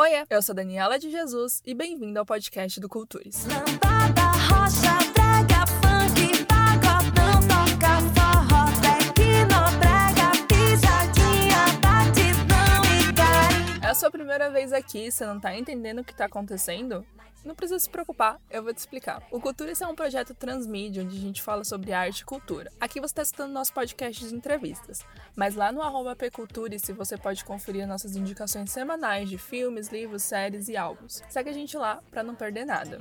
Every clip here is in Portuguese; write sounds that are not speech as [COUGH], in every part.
Oiê, eu sou Daniela de Jesus e bem-vindo ao podcast do Cultures. Lambada, rocha, sua primeira vez aqui, você não tá entendendo o que tá acontecendo? Não precisa se preocupar, eu vou te explicar. O Culturis é um projeto transmídia onde a gente fala sobre arte e cultura. Aqui você está escutando nosso podcast de entrevistas, mas lá no arroba pcultures você pode conferir nossas indicações semanais de filmes, livros, séries e álbuns. Segue a gente lá para não perder nada.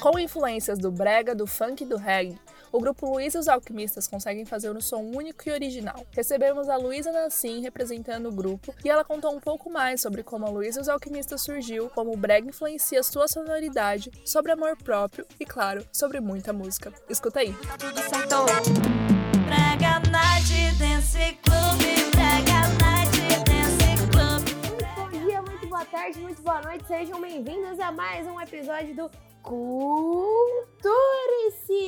Com influências do brega, do funk e do reggae, o grupo Luiz e os Alquimistas conseguem fazer um som único e original. Recebemos a Luísa Nassim representando o grupo e ela contou um pouco mais sobre como a Luiz e os Alquimistas surgiu, como o brega influencia sua sonoridade, sobre amor próprio e, claro, sobre muita música. Escuta aí. Tudo certo. Brega Night Dance Club, Brega Night Dance Club. Muito bom dia, muito boa tarde, muito boa noite. Sejam bem-vindos a mais um episódio do Culturice!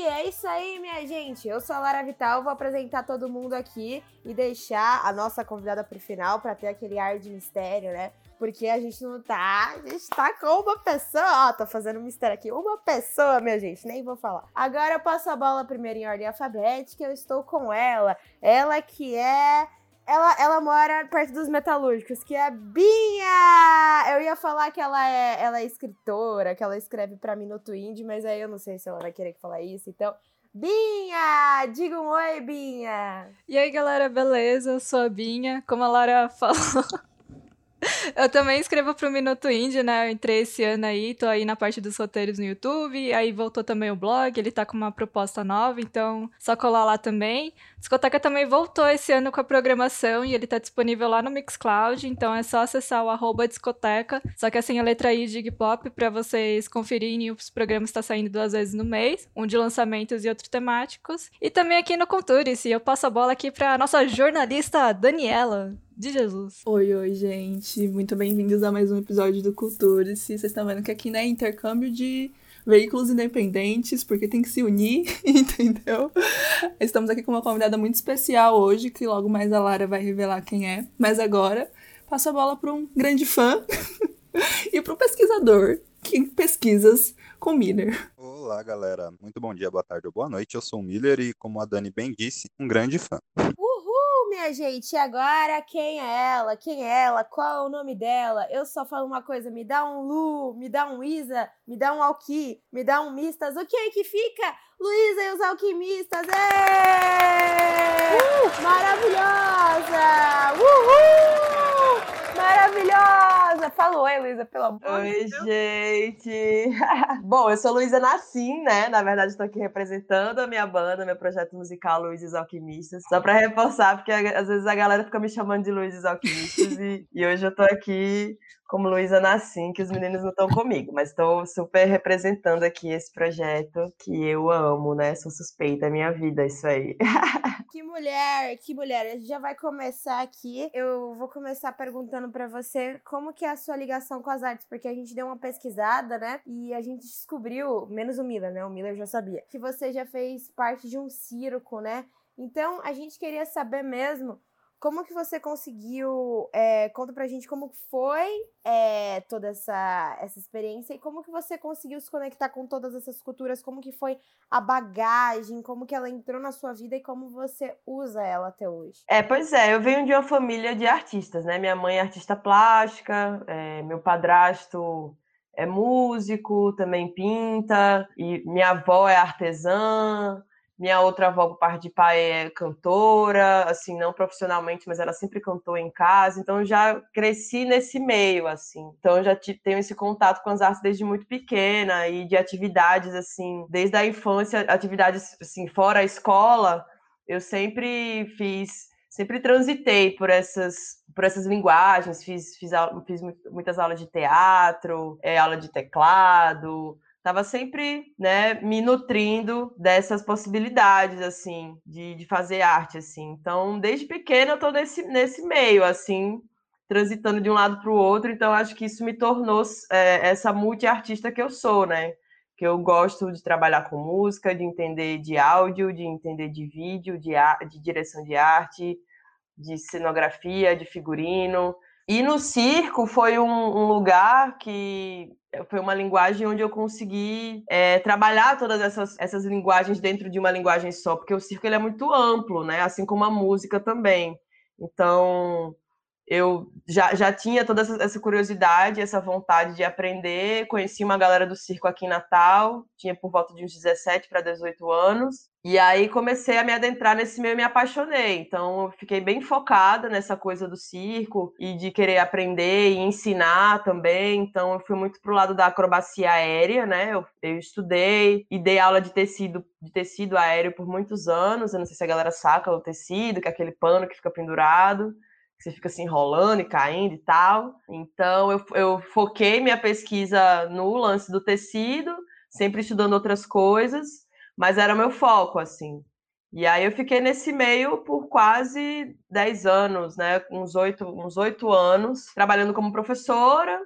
É isso aí, minha gente. Eu sou a Lara Vital, vou apresentar todo mundo aqui e deixar a nossa convidada pro final para ter aquele ar de mistério, né? Porque a gente não tá. A gente tá com uma pessoa. Ó, tô fazendo um mistério aqui. Uma pessoa, minha gente, nem vou falar. Agora eu passo a bola primeiro em ordem alfabética. Eu estou com ela. Ela que é ela, ela mora perto dos metalúrgicos, que é a Binha! Eu ia falar que ela é, ela é escritora, que ela escreve pra Minuto Indie, mas aí eu não sei se ela vai querer que falar isso, então... Binha! Diga um oi, Binha! E aí, galera, beleza? Eu sou a Binha. Como a Lara falou, [LAUGHS] eu também escrevo pro Minuto Indie, né? Eu entrei esse ano aí, tô aí na parte dos roteiros no YouTube, aí voltou também o blog, ele tá com uma proposta nova, então só colar lá também. Discoteca também voltou esse ano com a programação e ele tá disponível lá no Mixcloud, então é só acessar o arroba discoteca, só que assim a letra I de Pop pra vocês conferirem, os programas tá saindo duas vezes no mês, um de lançamentos e outro temáticos. E também aqui no Culturice, eu passo a bola aqui pra nossa jornalista Daniela de Jesus. Oi, oi, gente. Muito bem-vindos a mais um episódio do Cultura. Se vocês estão vendo que aqui né, é intercâmbio de veículos independentes, porque tem que se unir, [LAUGHS] entendeu? Estamos aqui com uma convidada muito especial hoje, que logo mais a Lara vai revelar quem é. Mas agora, passo a bola para um grande fã [LAUGHS] e para um pesquisador que pesquisas com Miller. Olá, galera. Muito bom dia, boa tarde ou boa noite. Eu sou o Miller e, como a Dani bem disse, um grande fã. Uhul, minha gente! E agora, quem é ela? Quem é ela? Qual é o nome dela? Eu só falo uma coisa, me dá um Lu, me dá um Isa, me dá um Alki, me dá um Mistas. O que é que fica? Luísa e os Alquimistas! Ê! Maravilhosa! Uhul! Maravilhosa! Fala oi, Luísa, pelo amor de Oi, Deus. gente! [LAUGHS] Bom, eu sou Luísa Nassim, né? Na verdade, estou aqui representando a minha banda, meu projeto musical Luiz os Alquimistas. Só para reforçar, porque às vezes a galera fica me chamando de Luiz os Alquimistas, [LAUGHS] e, e hoje eu tô aqui como Luísa Nassim, que os meninos não estão comigo, mas estou super representando aqui esse projeto que eu amo, né? Sou suspeita, é minha vida, isso aí. [LAUGHS] Que mulher, que mulher. A gente já vai começar aqui. Eu vou começar perguntando pra você como que é a sua ligação com as artes, porque a gente deu uma pesquisada, né? E a gente descobriu, menos o Miller, né? O Miller já sabia, que você já fez parte de um circo, né? Então, a gente queria saber mesmo como que você conseguiu, é, conta pra gente como foi é, toda essa, essa experiência e como que você conseguiu se conectar com todas essas culturas, como que foi a bagagem, como que ela entrou na sua vida e como você usa ela até hoje. É, pois é, eu venho de uma família de artistas, né? Minha mãe é artista plástica, é, meu padrasto é músico, também pinta, e minha avó é artesã, minha outra avó, por parte de pai, é cantora, assim, não profissionalmente, mas ela sempre cantou em casa, então já cresci nesse meio, assim. Então já tenho esse contato com as artes desde muito pequena e de atividades, assim, desde a infância, atividades, assim, fora a escola, eu sempre fiz, sempre transitei por essas por essas linguagens, fiz, fiz, fiz mu- muitas aulas de teatro, eh, aula de teclado, estava sempre, né, me nutrindo dessas possibilidades, assim, de, de fazer arte, assim. Então, desde pequena eu estou nesse, nesse meio, assim, transitando de um lado para o outro, então acho que isso me tornou eh, essa multiartista que eu sou, né? Que eu gosto de trabalhar com música, de entender de áudio, de entender de vídeo, de, de direção de arte, de cenografia, de figurino. E no circo foi um, um lugar que foi uma linguagem onde eu consegui é, trabalhar todas essas, essas linguagens dentro de uma linguagem só, porque o circo ele é muito amplo, né? Assim como a música também. Então, eu já, já tinha toda essa, essa curiosidade, essa vontade de aprender. Conheci uma galera do circo aqui em Natal, tinha por volta de uns 17 para 18 anos. E aí comecei a me adentrar nesse meio e me apaixonei. Então, eu fiquei bem focada nessa coisa do circo e de querer aprender e ensinar também. Então, eu fui muito pro lado da acrobacia aérea, né? Eu, eu estudei e dei aula de tecido, de tecido aéreo por muitos anos. Eu não sei se a galera saca o tecido, que é aquele pano que fica pendurado você fica se enrolando e caindo e tal. Então, eu, eu foquei minha pesquisa no lance do tecido, sempre estudando outras coisas, mas era meu foco, assim. E aí eu fiquei nesse meio por quase 10 anos, né? Uns oito uns oito anos, trabalhando como professora,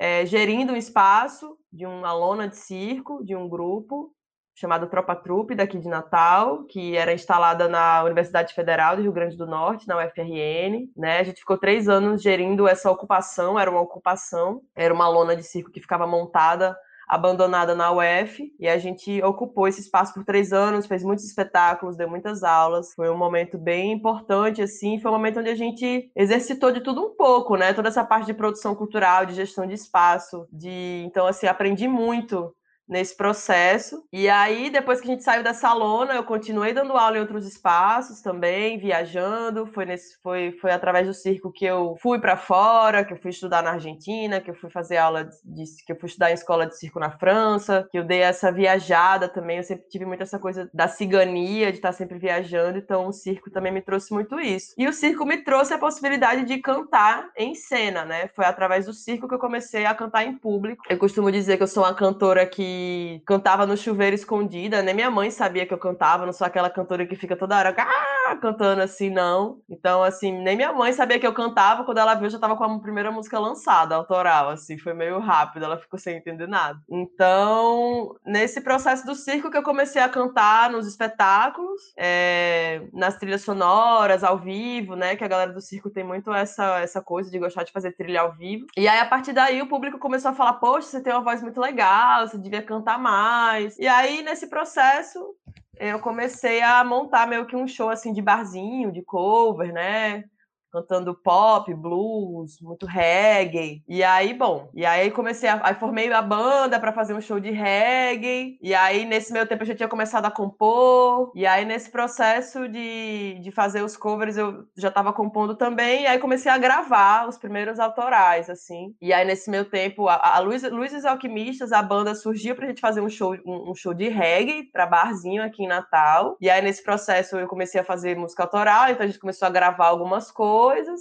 é, gerindo um espaço de uma lona de circo, de um grupo, chamada Tropa Trupe, daqui de Natal, que era instalada na Universidade Federal do Rio Grande do Norte, na UFRN. Né? A gente ficou três anos gerindo essa ocupação, era uma ocupação, era uma lona de circo que ficava montada abandonada na UF e a gente ocupou esse espaço por três anos, fez muitos espetáculos, deu muitas aulas. Foi um momento bem importante, assim. Foi um momento onde a gente exercitou de tudo um pouco, né? Toda essa parte de produção cultural, de gestão de espaço, de então assim aprendi muito nesse processo. E aí, depois que a gente saiu dessa lona, eu continuei dando aula em outros espaços também, viajando. Foi nesse foi foi através do circo que eu fui para fora, que eu fui estudar na Argentina, que eu fui fazer aula de que eu fui estudar em escola de circo na França, que eu dei essa viajada também. Eu sempre tive muito essa coisa da cigania, de estar sempre viajando, então o circo também me trouxe muito isso. E o circo me trouxe a possibilidade de cantar em cena, né? Foi através do circo que eu comecei a cantar em público. Eu costumo dizer que eu sou uma cantora que cantava no chuveiro escondida, nem minha mãe sabia que eu cantava, não sou aquela cantora que fica toda hora ah! cantando assim, não. Então, assim, nem minha mãe sabia que eu cantava, quando ela viu, eu já tava com a primeira música lançada, autoral, assim, foi meio rápido, ela ficou sem entender nada. Então, nesse processo do circo que eu comecei a cantar nos espetáculos, é, nas trilhas sonoras, ao vivo, né, que a galera do circo tem muito essa, essa coisa de gostar de fazer trilha ao vivo. E aí, a partir daí, o público começou a falar, poxa, você tem uma voz muito legal, você devia cantar mais. E aí, nesse processo, eu comecei a montar meio que um show assim de barzinho, de cover, né? Cantando pop, blues, muito reggae. E aí, bom, e aí comecei a. Aí formei a banda para fazer um show de reggae. E aí, nesse meio tempo, eu já tinha começado a compor. E aí, nesse processo de, de fazer os covers, eu já estava compondo também. E aí comecei a gravar os primeiros autorais, assim. E aí, nesse meio tempo, a, a Luiz, Luizes Alquimistas, a banda surgiu pra gente fazer um show, um, um show de reggae para barzinho aqui em Natal. E aí, nesse processo, eu comecei a fazer música autoral, então a gente começou a gravar algumas coisas.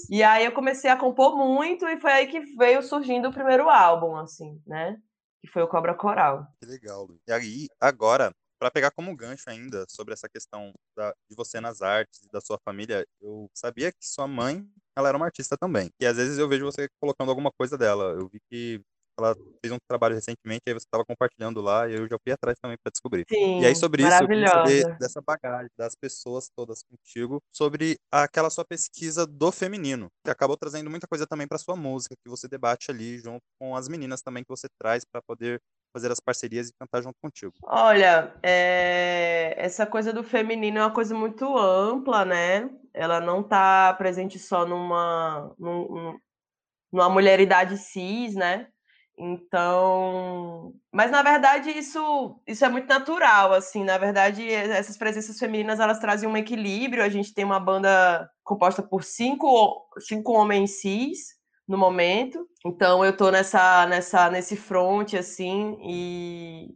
E aí eu comecei a compor muito, e foi aí que veio surgindo o primeiro álbum, assim, né? Que foi o Cobra Coral. Que legal. E aí, agora, para pegar como gancho ainda sobre essa questão da, de você nas artes e da sua família, eu sabia que sua mãe, ela era uma artista também. E às vezes eu vejo você colocando alguma coisa dela. Eu vi que ela fez um trabalho recentemente, aí você estava compartilhando lá, e eu já fui atrás também para descobrir. Sim, E aí, sobre isso, eu queria saber dessa bagagem das pessoas todas contigo, sobre aquela sua pesquisa do feminino, que acabou trazendo muita coisa também para sua música, que você debate ali junto com as meninas também que você traz para poder fazer as parcerias e cantar junto contigo. Olha, é, essa coisa do feminino é uma coisa muito ampla, né? Ela não está presente só numa, num- num- numa mulheridade cis, né? Então, mas na verdade isso isso é muito natural, assim. Na verdade, essas presenças femininas elas trazem um equilíbrio. A gente tem uma banda composta por cinco, cinco homens cis no momento. Então eu tô nessa nessa nesse front assim e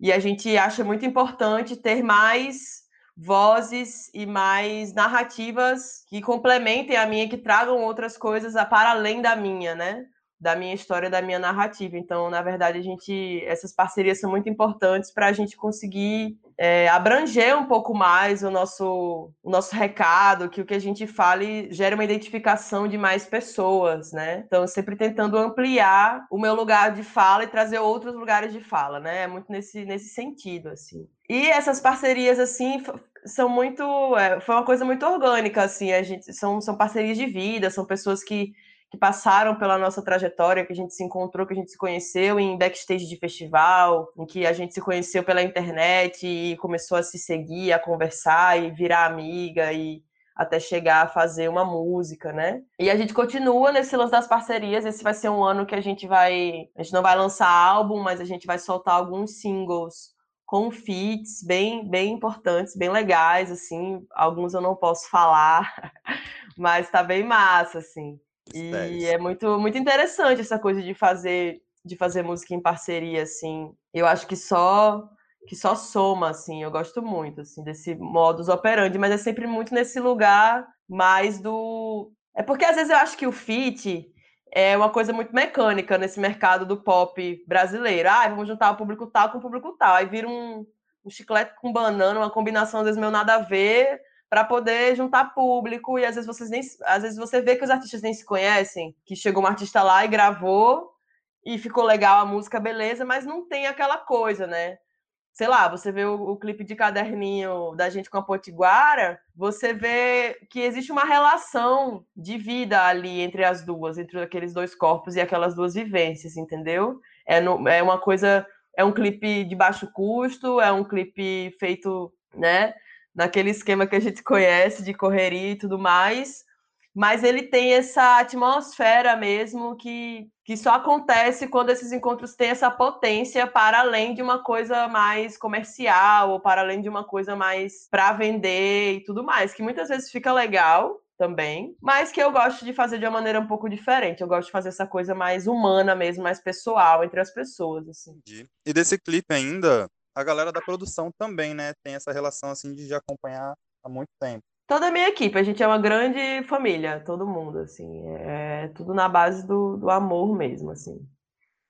e a gente acha muito importante ter mais vozes e mais narrativas que complementem a minha, que tragam outras coisas para além da minha, né? Da minha história, da minha narrativa. Então, na verdade, a gente essas parcerias são muito importantes para a gente conseguir é, abranger um pouco mais o nosso, o nosso recado, que o que a gente fale gere uma identificação de mais pessoas, né? Então, sempre tentando ampliar o meu lugar de fala e trazer outros lugares de fala, né? É muito nesse, nesse sentido, assim. E essas parcerias, assim, são muito. É, foi uma coisa muito orgânica, assim. A gente, são, são parcerias de vida, são pessoas que que passaram pela nossa trajetória, que a gente se encontrou, que a gente se conheceu em backstage de festival, em que a gente se conheceu pela internet e começou a se seguir, a conversar e virar amiga e até chegar a fazer uma música, né? E a gente continua nesse lance das parcerias. Esse vai ser um ano que a gente vai, a gente não vai lançar álbum, mas a gente vai soltar alguns singles com feats bem, bem importantes, bem legais, assim. Alguns eu não posso falar, [LAUGHS] mas tá bem massa, assim. E é muito, muito interessante essa coisa de fazer de fazer música em parceria, assim. Eu acho que só que só soma, assim. Eu gosto muito, assim, desse modus operandi, mas é sempre muito nesse lugar mais do... É porque às vezes eu acho que o feat é uma coisa muito mecânica nesse mercado do pop brasileiro. Ah, vamos juntar o público tal com o público tal. Aí vira um, um chiclete com banana, uma combinação às vezes meio nada a ver para poder juntar público e às vezes vocês nem às vezes você vê que os artistas nem se conhecem, que chegou um artista lá e gravou e ficou legal a música, beleza, mas não tem aquela coisa, né? Sei lá, você vê o, o clipe de caderninho da gente com a Potiguara, você vê que existe uma relação de vida ali entre as duas, entre aqueles dois corpos e aquelas duas vivências, entendeu? É, no, é uma coisa, é um clipe de baixo custo, é um clipe feito, né? Naquele esquema que a gente conhece de correria e tudo mais, mas ele tem essa atmosfera mesmo que, que só acontece quando esses encontros têm essa potência para além de uma coisa mais comercial ou para além de uma coisa mais para vender e tudo mais, que muitas vezes fica legal também, mas que eu gosto de fazer de uma maneira um pouco diferente. Eu gosto de fazer essa coisa mais humana mesmo, mais pessoal entre as pessoas, assim. E desse clipe ainda, a galera da produção também, né? Tem essa relação assim de já acompanhar há muito tempo. Toda a minha equipe, a gente é uma grande família, todo mundo, assim, é tudo na base do, do amor mesmo, assim.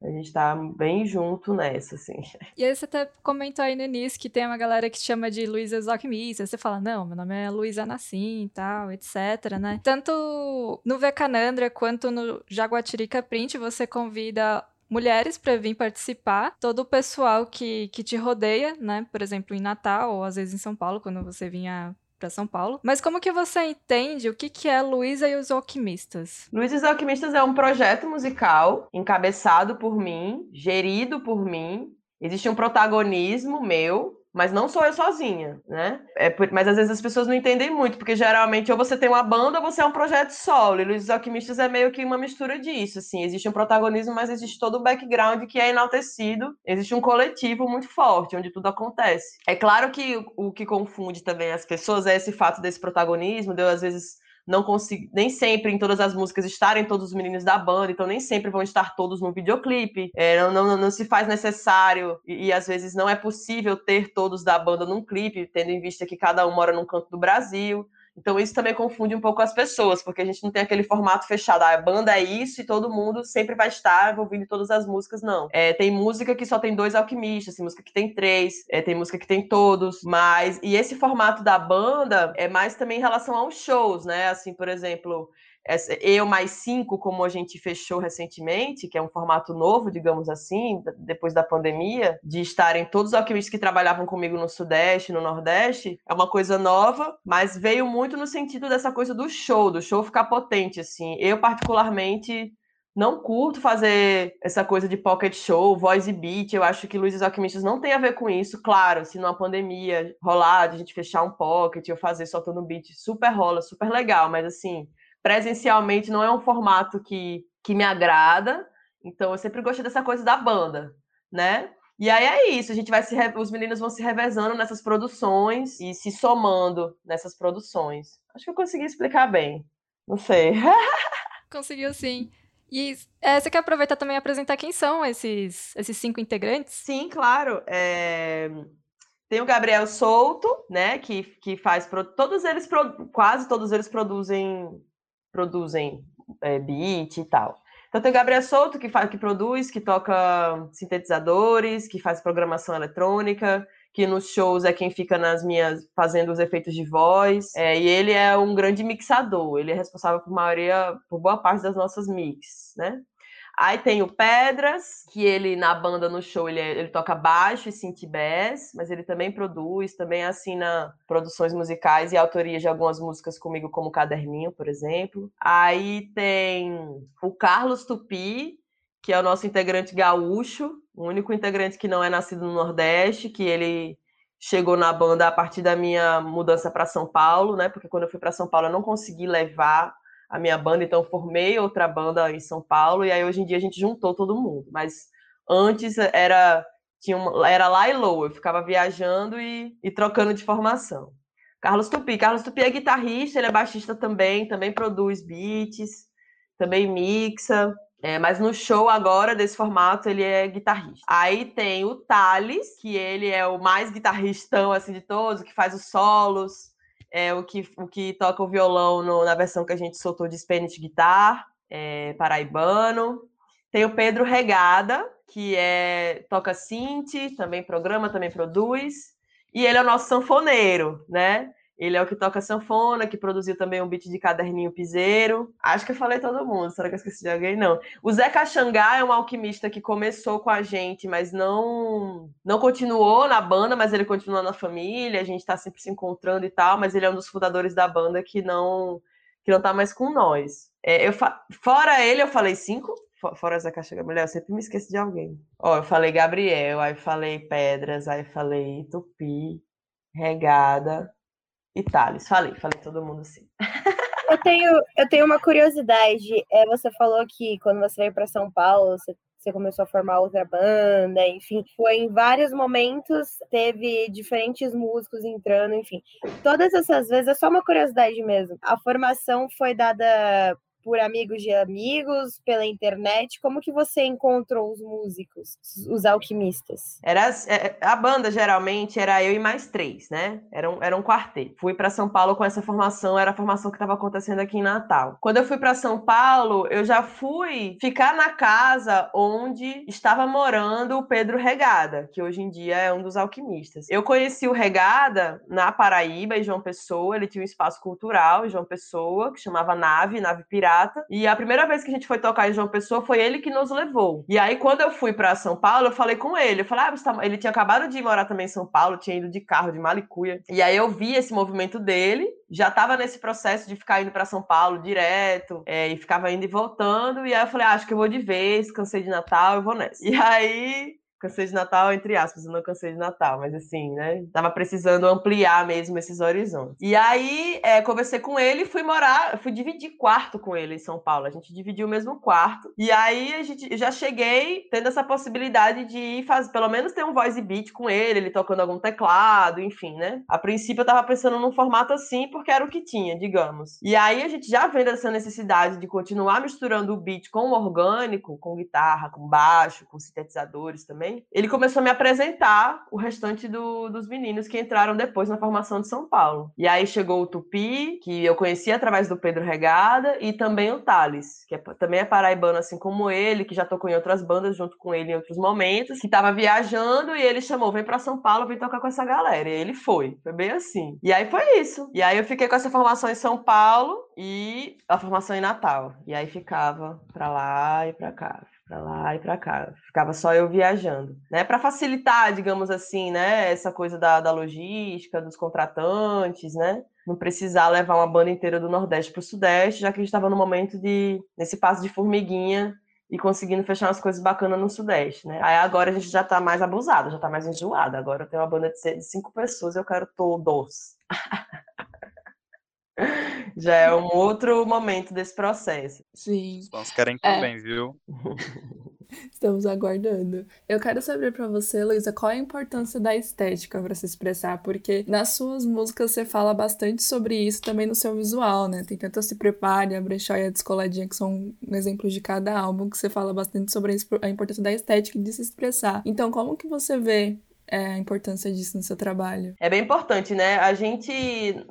A gente tá bem junto nessa, assim. E aí você até comentou aí no início que tem uma galera que chama de Luísa Alquimistas. Você fala, não, meu nome é Luísa Nassim e tal, etc, né? Tanto no Vecanandra quanto no Jaguatirica Print, você convida mulheres para vir participar, todo o pessoal que, que te rodeia, né? Por exemplo, em Natal ou às vezes em São Paulo, quando você vinha para São Paulo. Mas como que você entende o que, que é Luísa e os Alquimistas? Luísa e os Alquimistas é um projeto musical encabeçado por mim, gerido por mim. Existe um protagonismo meu, mas não sou eu sozinha, né? É por... Mas às vezes as pessoas não entendem muito, porque geralmente ou você tem uma banda ou você é um projeto solo. E Luiz Alquimistas é meio que uma mistura disso, assim. Existe um protagonismo, mas existe todo o background que é enaltecido. Existe um coletivo muito forte, onde tudo acontece. É claro que o, que confunde também as pessoas é esse fato desse protagonismo, de eu às vezes não consigo, nem sempre em todas as músicas estarem todos os meninos da banda, então nem sempre vão estar todos no videoclipe. É, não, não, não se faz necessário e, e, às vezes não é possível ter todos da banda num clipe, tendo em vista que cada um mora num canto do Brasil. Então isso também confunde um pouco as pessoas, porque a gente não tem aquele formato fechado, ah, a banda é isso e todo mundo sempre vai estar ouvindo todas as músicas, não. É, tem música que só tem dois alquimistas, tem música que tem três, é, tem música que tem todos, mas... E esse formato da banda é mais também em relação aos shows, né? Assim, por exemplo, eu mais cinco, como a gente fechou recentemente, que é um formato novo, digamos assim, depois da pandemia, de estarem todos os alquimistas que trabalhavam comigo no Sudeste, no Nordeste, é uma coisa nova, mas veio muito no sentido dessa coisa do show, do show ficar potente, assim. Eu, particularmente, não curto fazer essa coisa de pocket show, voice beat. Eu acho que Luiz Alquimistas não tem a ver com isso. Claro, se numa pandemia rolar, de a gente fechar um pocket ou fazer soltando beat, super rola, super legal, mas assim presencialmente não é um formato que, que me agrada. Então eu sempre gostei dessa coisa da banda, né? E aí é isso, a gente vai se os meninos vão se revezando nessas produções e se somando nessas produções. Acho que eu consegui explicar bem. Não sei. [LAUGHS] Conseguiu sim. E é, você quer aproveitar também e apresentar quem são esses, esses cinco integrantes? Sim, claro. É... Tem o Gabriel Souto, né? Que, que faz. Todos eles, quase todos eles produzem produzem é, beat e tal. Então tem Gabriel Souto, que, faz, que produz, que toca sintetizadores, que faz programação eletrônica, que nos shows é quem fica nas minhas fazendo os efeitos de voz. É, e ele é um grande mixador. Ele é responsável por maioria, por boa parte das nossas mix, né? Aí tem o Pedras, que ele na banda no show ele, é- ele toca baixo e synth bass, mas ele também produz, também assina produções musicais e autoria de algumas músicas comigo, como Caderninho, por exemplo. Aí tem o Carlos Tupi, que é o nosso integrante gaúcho, o único integrante que não é nascido no Nordeste, que ele chegou na banda a partir da minha mudança para São Paulo, né? Porque quando eu fui para São Paulo eu não consegui levar a minha banda, então formei outra banda em São Paulo e aí hoje em dia a gente juntou todo mundo. Mas antes era tinha uma, era lá e low, eu ficava viajando e, e trocando de formação. Carlos Tupi, Carlos Tupi é guitarrista, ele é baixista também, também produz beats, também mixa. É, mas no show agora, desse formato, ele é guitarrista. Aí tem o Thales, que ele é o mais guitarristão assim, de todos, que faz os solos, é o que, o que toca o violão no- na versão que a gente soltou de Spanish Guitar, é, paraibano. Tem o Pedro Regada, que é toca synth, também programa, também produz. E ele é o nosso sanfoneiro, né? Ele é o que toca sanfona, que produziu também um beat de caderninho piseiro. Acho que eu falei todo mundo, será que eu esqueci de alguém? Não. O Zé Caxangá é um alquimista que começou com a gente, mas não não continuou na banda, mas ele continua na família, a gente tá sempre se encontrando e tal, mas ele é um dos fundadores da banda que não que não tá mais com nós. É, eu Fora ele, eu falei cinco? Fo- Fora Zé Caxangá, mulher, eu sempre me esqueço de alguém. Ó, eu falei Gabriel, aí falei Pedras, aí falei Tupi, Regada e Thales. Falei, falei todo mundo sim. Eu tenho, eu tenho uma curiosidade. É, você falou que quando você veio para São Paulo, você, você começou a formar outra banda, enfim, foi em vários momentos, teve diferentes músicos entrando, enfim. Todas essas vezes, é só uma curiosidade mesmo. A formação foi dada por amigos de amigos, pela internet. Como que você encontrou os músicos, os alquimistas? Era, é, a banda, geralmente, era eu e mais três, né? Era um, era um quarteto. Fui para São Paulo com essa formação, era a formação que estava acontecendo aqui em Natal. Quando eu fui para São Paulo, eu já fui ficar na casa onde estava morando o Pedro Regada, que hoje em dia é um dos alquimistas. Eu conheci o Regada na Paraíba, em João Pessoa. Ele tinha um espaço cultural em João Pessoa, que chamava Nave, Nave Pirata. E a primeira vez que a gente foi tocar em João Pessoa foi ele que nos levou. E aí, quando eu fui para São Paulo, eu falei com ele. Eu falei, ah, tá... ele tinha acabado de morar também em São Paulo, tinha ido de carro, de malicuia. E aí eu vi esse movimento dele, já estava nesse processo de ficar indo para São Paulo direto, é, e ficava indo e voltando. E aí eu falei, ah, acho que eu vou de vez, cansei de Natal, eu vou nessa. E aí cansei de Natal, entre aspas, eu não cansei de Natal, mas assim, né? Tava precisando ampliar mesmo esses horizontes. E aí, é, conversei com ele e fui morar, fui dividir quarto com ele em São Paulo. A gente dividiu o mesmo quarto. E aí, a gente já cheguei tendo essa possibilidade de ir fazer, pelo menos ter um voice beat com ele, ele tocando algum teclado, enfim, né? A princípio eu tava pensando num formato assim, porque era o que tinha, digamos. E aí, a gente já vendo essa necessidade de continuar misturando o beat com o orgânico, com guitarra, com baixo, com sintetizadores também, ele começou a me apresentar o restante do- dos meninos que entraram depois na formação de São Paulo. E aí chegou o Tupi, que eu conheci através do Pedro Regada, e também o Thales, que é- também é paraibano assim como ele, que já tocou em outras bandas junto com ele em outros momentos, que estava viajando e ele chamou, vem para São Paulo, vem tocar com essa galera. E ele foi, foi bem assim. E aí foi isso. E aí eu fiquei com essa formação em São Paulo e a formação em Natal. E aí ficava pra lá e pra cá pra lá e pra cá. Ficava só eu viajando, né? Para facilitar, digamos assim, né? Essa coisa da, da logística, dos contratantes, né? Não precisar levar uma banda inteira do Nordeste para o Sudeste, já que a gente estava no momento de nesse passo de formiguinha e conseguindo fechar umas coisas bacanas no Sudeste, né? Aí agora a gente já tá mais abusado, já tá mais enjoado. Agora eu tenho uma banda de cinco pessoas, eu quero todos. [LAUGHS] [LAUGHS] já é um outro momento desse processo. Sim, Os fãs querem É. também, viu? [LAUGHS] estamos aguardando. Eu quero saber pra você, Luísa, qual é a importância da estética pra se expressar, porque nas suas músicas você fala bastante sobre isso também no seu visual, né? Tem tanto Se Prepare, a Brechó e a Descoladinha, que são exemplos de cada álbum, que você fala bastante sobre a importância da estética e de se expressar. Então, como que você vê é a importância disso no seu trabalho? É bem importante, né? A gente,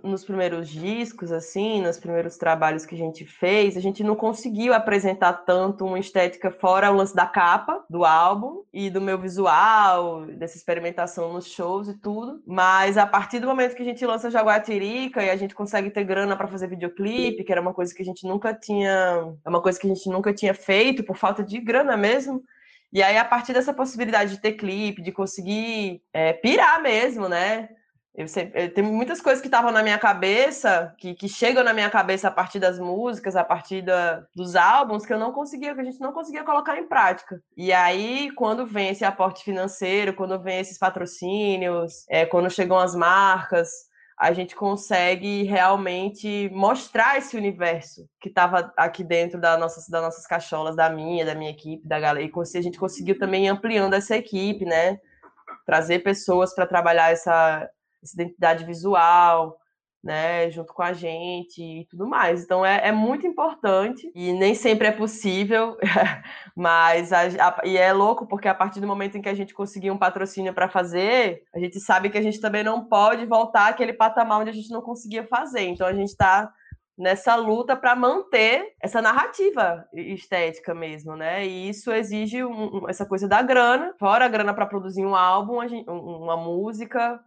nos primeiros discos, assim, nos primeiros trabalhos que a gente fez, a gente não conseguiu apresentar tanto uma estética fora o lance da capa do álbum e do meu visual, dessa experimentação nos shows e tudo. Mas a partir do momento que a gente lança Jaguatirica e a gente consegue ter grana para fazer videoclipe, que era uma coisa que a gente nunca tinha, é uma coisa que a gente nunca tinha feito por falta de grana mesmo. E aí, a partir dessa possibilidade de ter clipe, de conseguir é, pirar mesmo, né? Eu sempre, eu, tem muitas coisas que estavam na minha cabeça, que, que chegam na minha cabeça a partir das músicas, a partir da, dos álbuns, que eu não conseguia, que a gente não conseguia colocar em prática. E aí, quando vem esse aporte financeiro, quando vem esses patrocínios, é, quando chegam as marcas, a gente consegue realmente mostrar esse universo que estava aqui dentro da nossas, das nossas cacholas, da minha, da minha equipe, da galera. E a gente conseguiu também ampliando essa equipe, né? Trazer pessoas para trabalhar essa, essa identidade visual, né, junto com a gente e tudo mais. Então é, é muito importante e nem sempre é possível, [LAUGHS] mas a, a, e é louco porque a partir do momento em que a gente conseguir um patrocínio para fazer, a gente sabe que a gente também não pode voltar àquele patamar onde a gente não conseguia fazer. Então a gente está nessa luta para manter essa narrativa estética mesmo, né? E isso exige um, essa coisa da grana, fora a grana para produzir um álbum, uma música,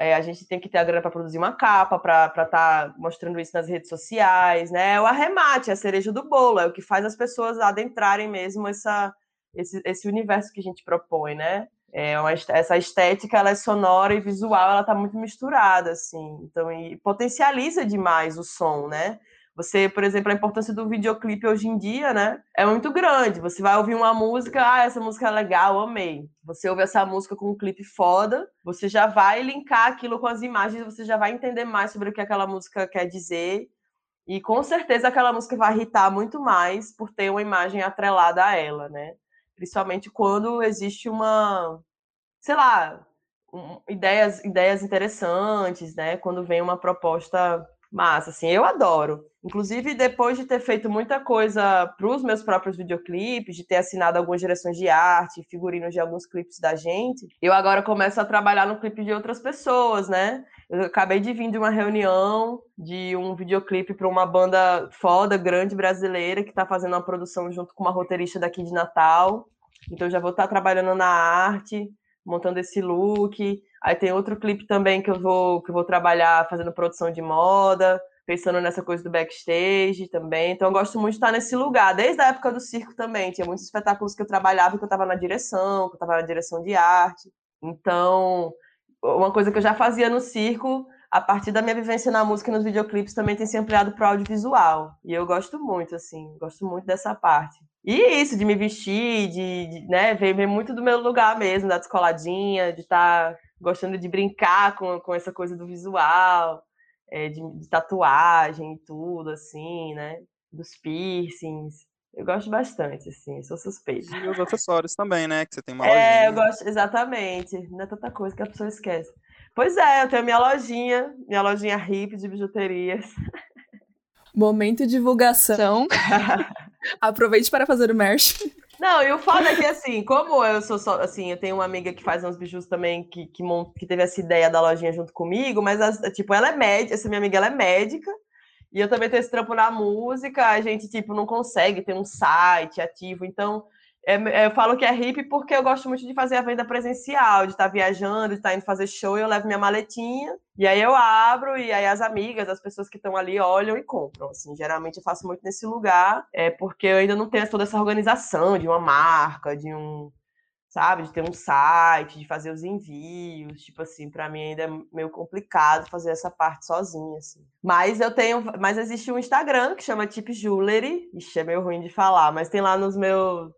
é, a gente tem que ter a grana para produzir uma capa, para estar tá mostrando isso nas redes sociais, né? É o arremate, é a cereja do bolo, é o que faz as pessoas adentrarem mesmo essa, esse, esse universo que a gente propõe, né? É uma, essa estética, ela é sonora e visual, ela está muito misturada, assim. Então, e potencializa demais o som, né? Você, por exemplo, a importância do videoclipe hoje em dia, né? É muito grande. Você vai ouvir uma música, ah, essa música é legal, amei. Você ouve essa música com um clipe foda, você já vai linkar aquilo com as imagens, você já vai entender mais sobre o que aquela música quer dizer. E com certeza aquela música vai irritar muito mais por ter uma imagem atrelada a ela, né? Principalmente quando existe uma, sei lá, um, ideias, ideias interessantes, né? Quando vem uma proposta massa, assim, eu adoro. Inclusive, depois de ter feito muita coisa para os meus próprios videoclipes, de ter assinado algumas direções de arte, figurinos de alguns clipes da gente, eu agora começo a trabalhar no clipe de outras pessoas, né? Eu acabei de vir de uma reunião de um videoclipe para uma banda foda, grande brasileira, que está fazendo uma produção junto com uma roteirista daqui de Natal. Então, já vou estar tá trabalhando na arte, montando esse look. Aí tem outro clipe também que eu vou que eu vou trabalhar fazendo produção de moda, pensando nessa coisa do backstage também. Então eu gosto muito de estar nesse lugar, desde a época do circo também. Tinha muitos espetáculos que eu trabalhava que eu estava na direção, que eu estava na direção de arte. Então, uma coisa que eu já fazia no circo, a partir da minha vivência na música e nos videoclipes, também tem se ampliado para o audiovisual. E eu gosto muito, assim, gosto muito dessa parte. E isso, de me vestir, de, de né, vem, vem muito do meu lugar mesmo, da descoladinha, de estar tá gostando de brincar com, com essa coisa do visual, é, de, de, tatuagem e tudo, assim, né? Dos piercings. Eu gosto bastante, assim, sou suspeita. E os acessórios também, né? Que você tem uma É, eu lojinha. gosto, exatamente. Não é tanta coisa que a pessoa esquece. Pois é, eu tenho minha lojinha, minha lojinha hippie de bijuterias. Momento divulgação. [LAUGHS] Aproveite para fazer o merch. Não, e o foda é que, assim, como eu sou só, assim, eu tenho uma amiga que faz uns bijus também, que, que, que teve essa ideia da lojinha junto comigo, mas, as- tipo, ela é médica, essa minha amiga, ela é médica, e eu também tenho esse trampo na música, a gente, tipo, não consegue ter um site ativo, então, é- é- eu falo que é hippie porque eu gosto muito de fazer a venda presencial, de estar viajando, de estar indo fazer show, eu levo minha maletinha, e aí eu abro, e aí as amigas, as pessoas que estão ali olham e compram, assim, geralmente eu faço muito nesse lugar, é porque eu ainda não tenho toda essa organização de uma marca, de um, sabe, de ter um site, de fazer os envios, tipo assim, para mim ainda é meio complicado fazer essa parte sozinha, assim. Mas eu tenho, mas existe um Instagram que chama Tip Jewelry, ixi, é meio ruim de falar, mas tem lá nos meus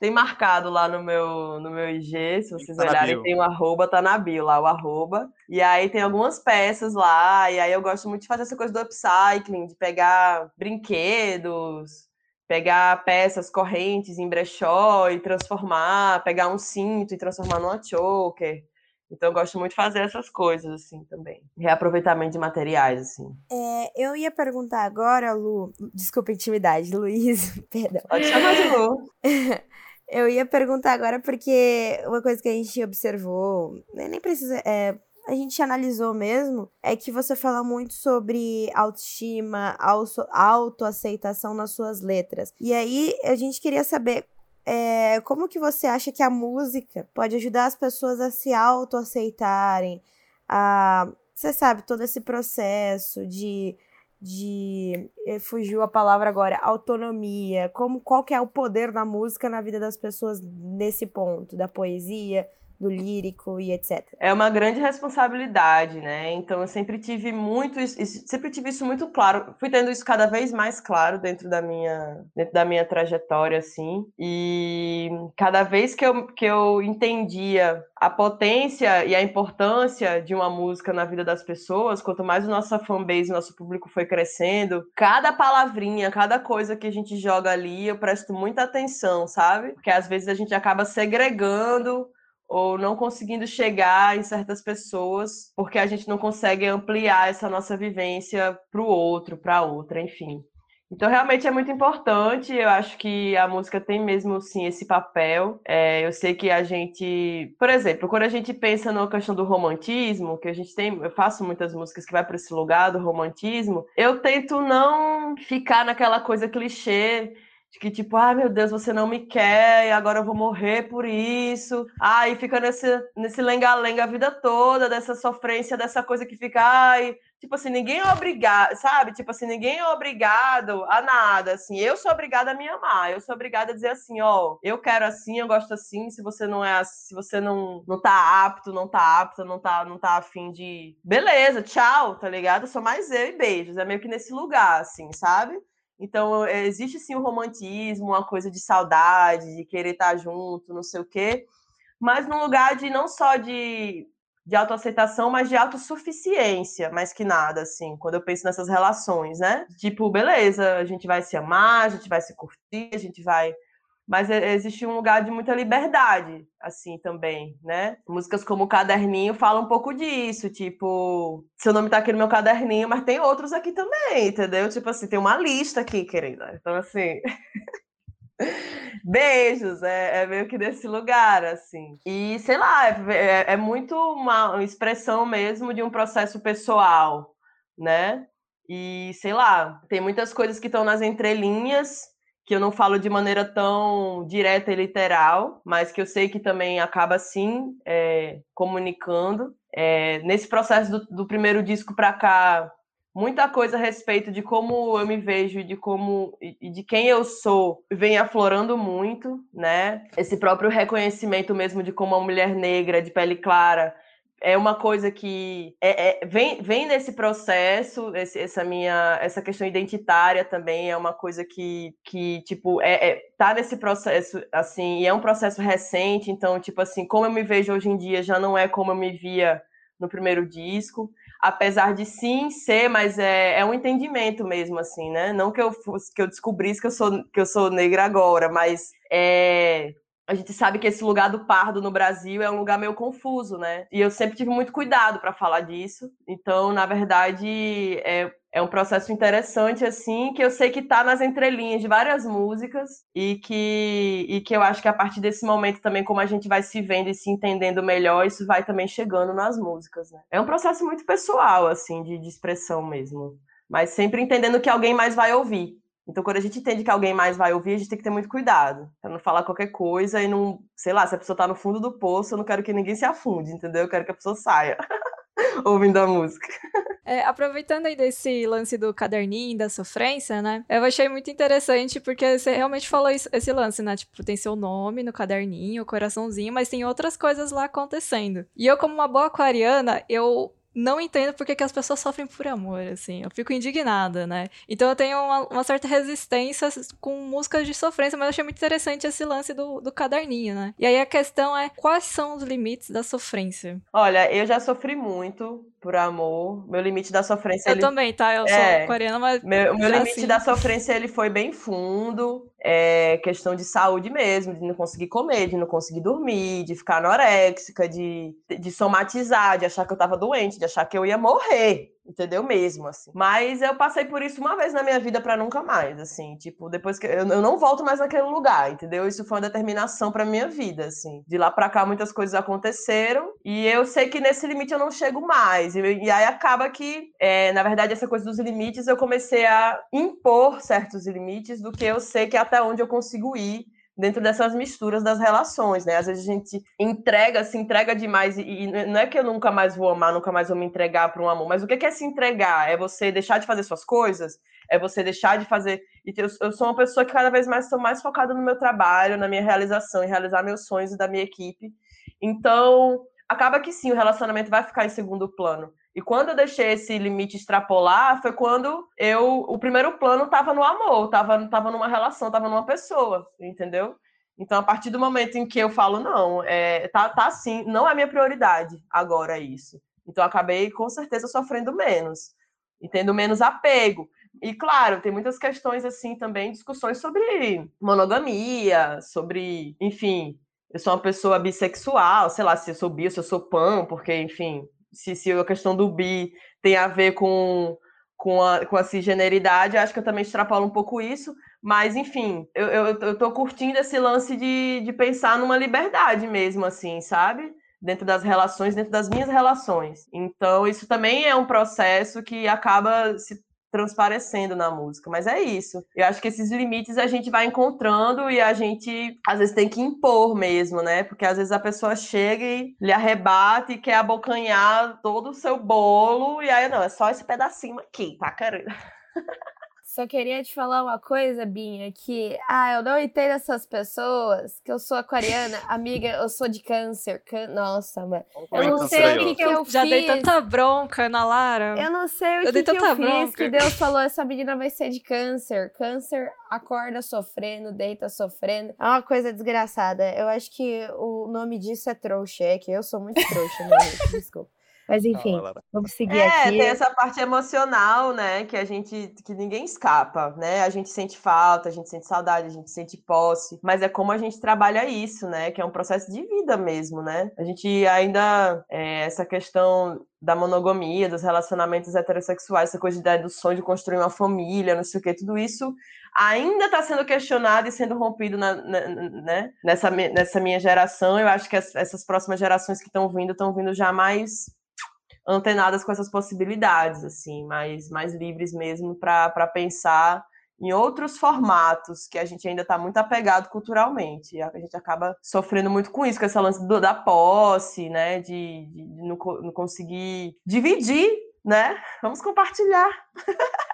tem marcado lá no meu, no meu IG, se vocês Tá olharem, tem o arroba, tá na bio lá, o arroba. E aí tem algumas peças lá, e aí eu gosto muito de fazer essa coisa do upcycling, de pegar brinquedos, pegar peças correntes em brechó e transformar, pegar um cinto e transformar numa choker. Então eu gosto muito de fazer essas coisas, assim, também. Reaproveitamento de materiais, assim. É, eu ia perguntar agora, Lu. Desculpa a intimidade, [LAUGHS] Luiz, perdão. Pode chamar de novo. [LAUGHS] Eu ia perguntar agora porque uma coisa que a gente observou, né, nem precisa, é, a gente analisou mesmo, é que você fala muito sobre autoestima, auto- autoaceitação nas suas letras. E aí a gente queria saber é, como que você acha que a música pode ajudar as pessoas a se autoaceitarem, a, você sabe, todo esse processo de de eh, fugiu a palavra agora, autonomia, como qual que é o poder da música na vida das pessoas nesse ponto, da poesia, do lírico e etc. É uma grande responsabilidade, né? Então eu sempre tive muito isso, sempre tive isso muito claro. Fui tendo isso cada vez mais claro dentro da minha dentro da minha trajetória assim. E cada vez que eu que eu entendia a potência e a importância de uma música na vida das pessoas, quanto mais nossa fanbase, nosso público foi crescendo, cada palavrinha, cada coisa que a gente joga ali, eu presto muita atenção, sabe? Porque às vezes a gente acaba segregando ou não conseguindo chegar em certas pessoas, porque a gente não consegue ampliar essa nossa vivência para o outro, para outra, enfim. Então, realmente é muito importante. Eu acho que a música tem mesmo, sim, esse papel. É, eu sei que a gente, por exemplo, quando a gente pensa na questão do romantismo, que a gente tem, eu faço muitas músicas que vai para esse lugar do romantismo, eu tento não ficar naquela coisa clichê de que, tipo, ah, meu Deus, você não me quer e agora eu vou morrer por isso. Ah, e fica nesse, nesse lenga-lenga a vida toda, dessa sofrência, dessa coisa que fica, ai, tipo assim, ninguém é obrigado, sabe? Tipo assim, ninguém é obrigado a nada, assim. Eu sou obrigada a me amar, eu sou obrigada a dizer assim, ó, eu quero assim, eu gosto assim, se você não é se você não, não tá apto, não tá apta, não tá, não tá afim de... Beleza, tchau, tá ligado? Sou mais eu e beijos, é meio que nesse lugar, assim, sabe? Então, é, existe sim o romantismo, uma coisa de saudade, de querer estar junto, não sei o quê, mas num lugar de não só de, de autoaceitação, mas de autossuficiência, mais que nada, assim, quando eu penso nessas relações, né? Tipo, beleza, a gente vai se amar, a gente vai se curtir, a gente vai. Mas é- existe um lugar de muita liberdade, assim, também, né? Músicas como Caderninho falam um pouco disso, tipo, seu nome tá aqui no meu caderninho, mas tem outros aqui também, entendeu? Tipo assim, tem uma lista aqui, querida. Então, assim. [LAUGHS] Beijos, é, é meio que desse lugar, assim. E, sei lá, é, é- é muito uma expressão mesmo de um processo pessoal, né? E, sei lá, tem muitas coisas que estão nas entrelinhas, que eu não falo de maneira tão direta e literal, mas que eu sei que também acaba, sim, é, comunicando. É, nesse processo do, do primeiro disco para cá, muita coisa a respeito de como eu me vejo e de como e de quem eu sou vem aflorando muito, né? Esse próprio reconhecimento mesmo de como uma mulher negra de pele clara é uma coisa que é- é- vem, vem nesse processo, esse- essa minha essa questão identitária também é uma coisa que, que tipo é, é- tá nesse processo assim e é um processo recente, então tipo assim como eu me vejo hoje em dia já não é como eu me via no primeiro disco apesar de sim ser, mas é, é um entendimento mesmo, assim, né? Não que eu fosse, que eu descobrisse que eu sou, que eu sou negra agora, mas é, a gente sabe que esse lugar do pardo no Brasil é um lugar meio confuso, né? E eu sempre tive muito cuidado para falar disso. Então, na verdade, é, é um processo interessante, assim, que eu sei que tá nas entrelinhas de várias músicas e que, e que eu acho que a partir desse momento também, como a gente vai se vendo e se entendendo melhor, isso vai também chegando nas músicas, né? É um processo muito pessoal, assim, de, de expressão mesmo. Mas sempre entendendo que alguém mais vai ouvir. Então, quando a gente entende que alguém mais vai ouvir, a gente tem que ter muito cuidado para não falar qualquer coisa e não, sei lá, se a pessoa tá no fundo do poço, eu não quero que ninguém se afunde, entendeu? Eu quero que a pessoa saia [LAUGHS] ouvindo a música. É, aproveitando aí desse lance do caderninho, da sofrência, né? Eu achei muito interessante porque você realmente falou isso- esse lance, né? Tipo, tem seu nome no caderninho, o coraçãozinho, mas tem outras coisas lá acontecendo. E eu, como uma boa aquariana, eu não entendo porque que as pessoas sofrem por amor, assim. Eu fico indignada, né? Então eu tenho uma, uma certa resistência com músicas de sofrência, mas eu achei muito interessante esse lance do, do caderninho, né? E aí a questão é, quais são os limites da sofrência? Olha, eu já sofri muito por amor. Meu limite da sofrência Eu ele também, tá? Eu É. sou aquariana, mas Meu, meu Já limite sim. da sofrência ele foi bem fundo, é questão de saúde mesmo, de não conseguir comer, de não conseguir dormir, de ficar anoréxica, de, de somatizar, de achar que eu tava doente, de achar que eu ia morrer, entendeu? Mesmo, assim. Mas eu passei por isso uma vez na minha vida pra nunca mais, assim. Tipo, depois que. Eu, eu não volto mais naquele lugar, entendeu? Isso foi uma determinação pra minha vida, assim. De lá pra cá muitas coisas aconteceram e eu sei que nesse limite eu não chego mais. E, e aí acaba que, é, na verdade, essa coisa dos limites eu comecei a impor certos limites do que eu sei que é até onde eu consigo ir dentro dessas misturas das relações, né? Às vezes a gente entrega, se entrega demais e, e não é que eu nunca mais vou amar, nunca mais vou me entregar para um amor, mas o que é se entregar? É você deixar de fazer suas coisas? É você deixar de fazer... E eu, eu sou uma pessoa que cada vez mais estou mais focada no meu trabalho, na minha realização, em realizar meus sonhos e da minha equipe. Então, acaba que sim, o relacionamento vai ficar em segundo plano. E quando eu deixei esse limite extrapolar, foi quando eu. O primeiro plano estava no amor, estava tava numa relação, estava numa pessoa, entendeu? Então, a partir do momento em que eu falo, não, é, tá, tá assim, não é minha prioridade agora isso. Então, acabei com certeza sofrendo menos e tendo menos apego. E, claro, tem muitas questões, assim, também, discussões sobre monogamia, sobre, enfim, eu sou uma pessoa bissexual, sei lá, se eu sou bi, se eu sou pan, porque, enfim, se, se a questão do bi tem a ver com, com, a, com a cisgeneridade, acho que eu também extrapolo um pouco isso, mas, enfim, eu, eu, eu tô curtindo esse lance de, de pensar numa liberdade mesmo, assim, sabe? Dentro das relações, dentro das minhas relações. Então, isso também é um processo que acaba se transparecendo na música, mas é isso. Eu acho que esses limites a gente vai encontrando e a gente às vezes tem que impor mesmo, né? Porque às vezes a pessoa chega e lhe arrebata e quer abocanhar todo o seu bolo e aí não, é só esse pedacinho aqui, tá querendo? [LAUGHS] Só queria te falar uma coisa, Binha, que ah, eu não entendo essas pessoas, que eu sou aquariana, amiga, eu sou de câncer. Can... Nossa, mano. Eu não sei o que, que eu Já fiz. dei tanta bronca na Lara. Eu não sei o Eu que, dei que eu tanta fiz, bronca. que Deus falou, essa menina vai ser de câncer. Câncer acorda sofrendo, deita sofrendo. É uma coisa desgraçada. Eu acho que o nome disso é trouxa, é que eu sou muito trouxa, né? [LAUGHS] Desculpa. Mas enfim, vamos seguir É, aqui. tem essa parte emocional, né, que a gente, que ninguém escapa, né? A gente sente falta, a gente sente saudade, a gente sente posse, mas é como a gente trabalha isso, né? Que é um processo de vida mesmo, né? A gente ainda, é, essa questão da monogamia, dos relacionamentos heterossexuais, essa coisa de ideia do sonho de construir uma família, não sei o que, tudo isso ainda está sendo questionado e sendo rompido na- na- né? nessa, nessa minha geração. Eu acho que as- essas próximas gerações que estão vindo estão vindo já mais antenadas com essas possibilidades, assim, mais, mais livres mesmo para pensar em outros formatos que a gente ainda está muito apegado culturalmente. A gente acaba sofrendo muito com isso, com esse lance do- da posse, né? De, de- de não, não conseguir dividir, né? Vamos compartilhar. [LAUGHS]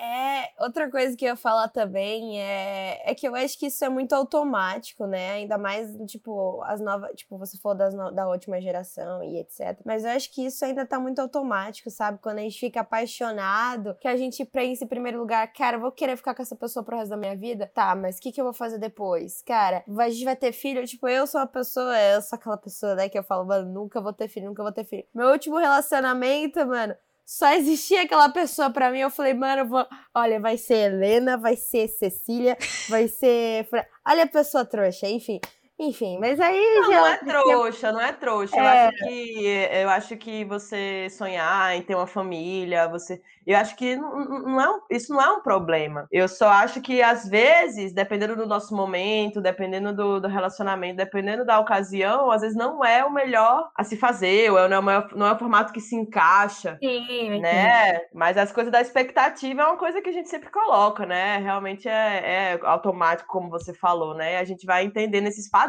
É, outra coisa que eu ia falar também é, é que eu acho que isso é muito automático, né? Ainda mais, tipo, as novas. Tipo, você falou das no- da última geração e etc. Mas eu acho que isso ainda tá muito automático, sabe? Quando a gente fica apaixonado, que a gente pensa em primeiro lugar, cara, eu vou querer ficar com essa pessoa pro resto da minha vida? Tá, mas o que, que eu vou fazer depois? Cara, a gente vai ter filho? Tipo, eu sou uma pessoa, eu sou aquela pessoa, né, que eu falo, mano, nunca vou ter filho, nunca vou ter filho. Meu último relacionamento, mano. Só existia aquela pessoa pra mim. Eu falei, mano, vou. Olha, vai ser Helena, vai ser Cecília, vai ser. Olha a pessoa trouxa, enfim. Enfim, mas aí Não, já. não é trouxa, não é trouxa. Eu, É. acho que, eu acho que você sonhar em ter uma família, você. Eu acho que não, não- é um- isso não é um problema. Eu só acho que, às vezes, dependendo do nosso momento, dependendo do, do relacionamento, dependendo da ocasião, às vezes não é o melhor a se fazer, ou não é não é o formato que se encaixa Sim, né? Mas as coisas da expectativa é uma coisa que a gente sempre coloca, né? Realmente é, é automático, como você falou, né? A gente vai entendendo esses padrões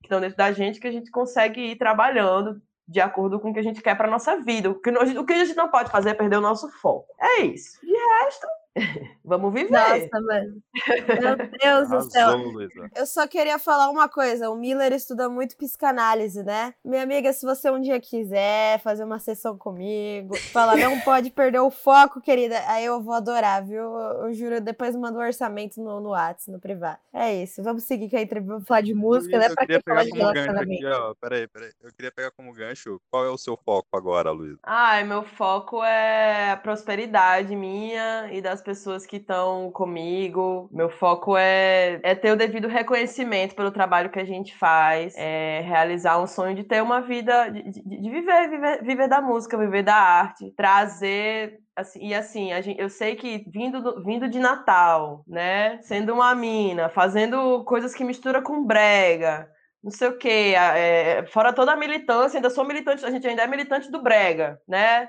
que estão dentro da gente que a gente consegue ir trabalhando de acordo com o que a gente quer para nossa vida. O que, o que a gente não pode fazer é perder o nosso foco. É isso. De resto, [LAUGHS] vamos viver. Nossa, mano. Meu Deus do céu. Eu só queria falar uma coisa. O Miller estuda muito psicanálise, né? Minha amiga, se você um dia quiser fazer uma sessão comigo, fala, não pode perder o foco, querida. Aí eu vou adorar, viu? Eu, eu juro, depois mando o orçamento no, no WhatsApp, no privado. É isso. Vamos seguir com a entrevista. Vamos falar de música, Luísa, né? eu Pra queria que falar pegar de como gancho relacionamento? aqui, ó. Peraí, peraí. Eu queria pegar como gancho. Qual é o seu foco agora, Luísa? Ai, meu foco é a prosperidade minha e das pessoas que estão comigo. Meu foco é, é ter o devido reconhecimento pelo trabalho que a gente faz, é realizar um sonho de ter uma vida, de, de- viver, viver, viver da música, viver da arte, trazer. assim, e assim, gente, eu sei que vindo, do- vindo de Natal, né? Sendo uma mina, fazendo coisas que mistura com brega, não sei o quê, é, fora toda a militância, ainda sou militante, a gente ainda é militante do brega, né?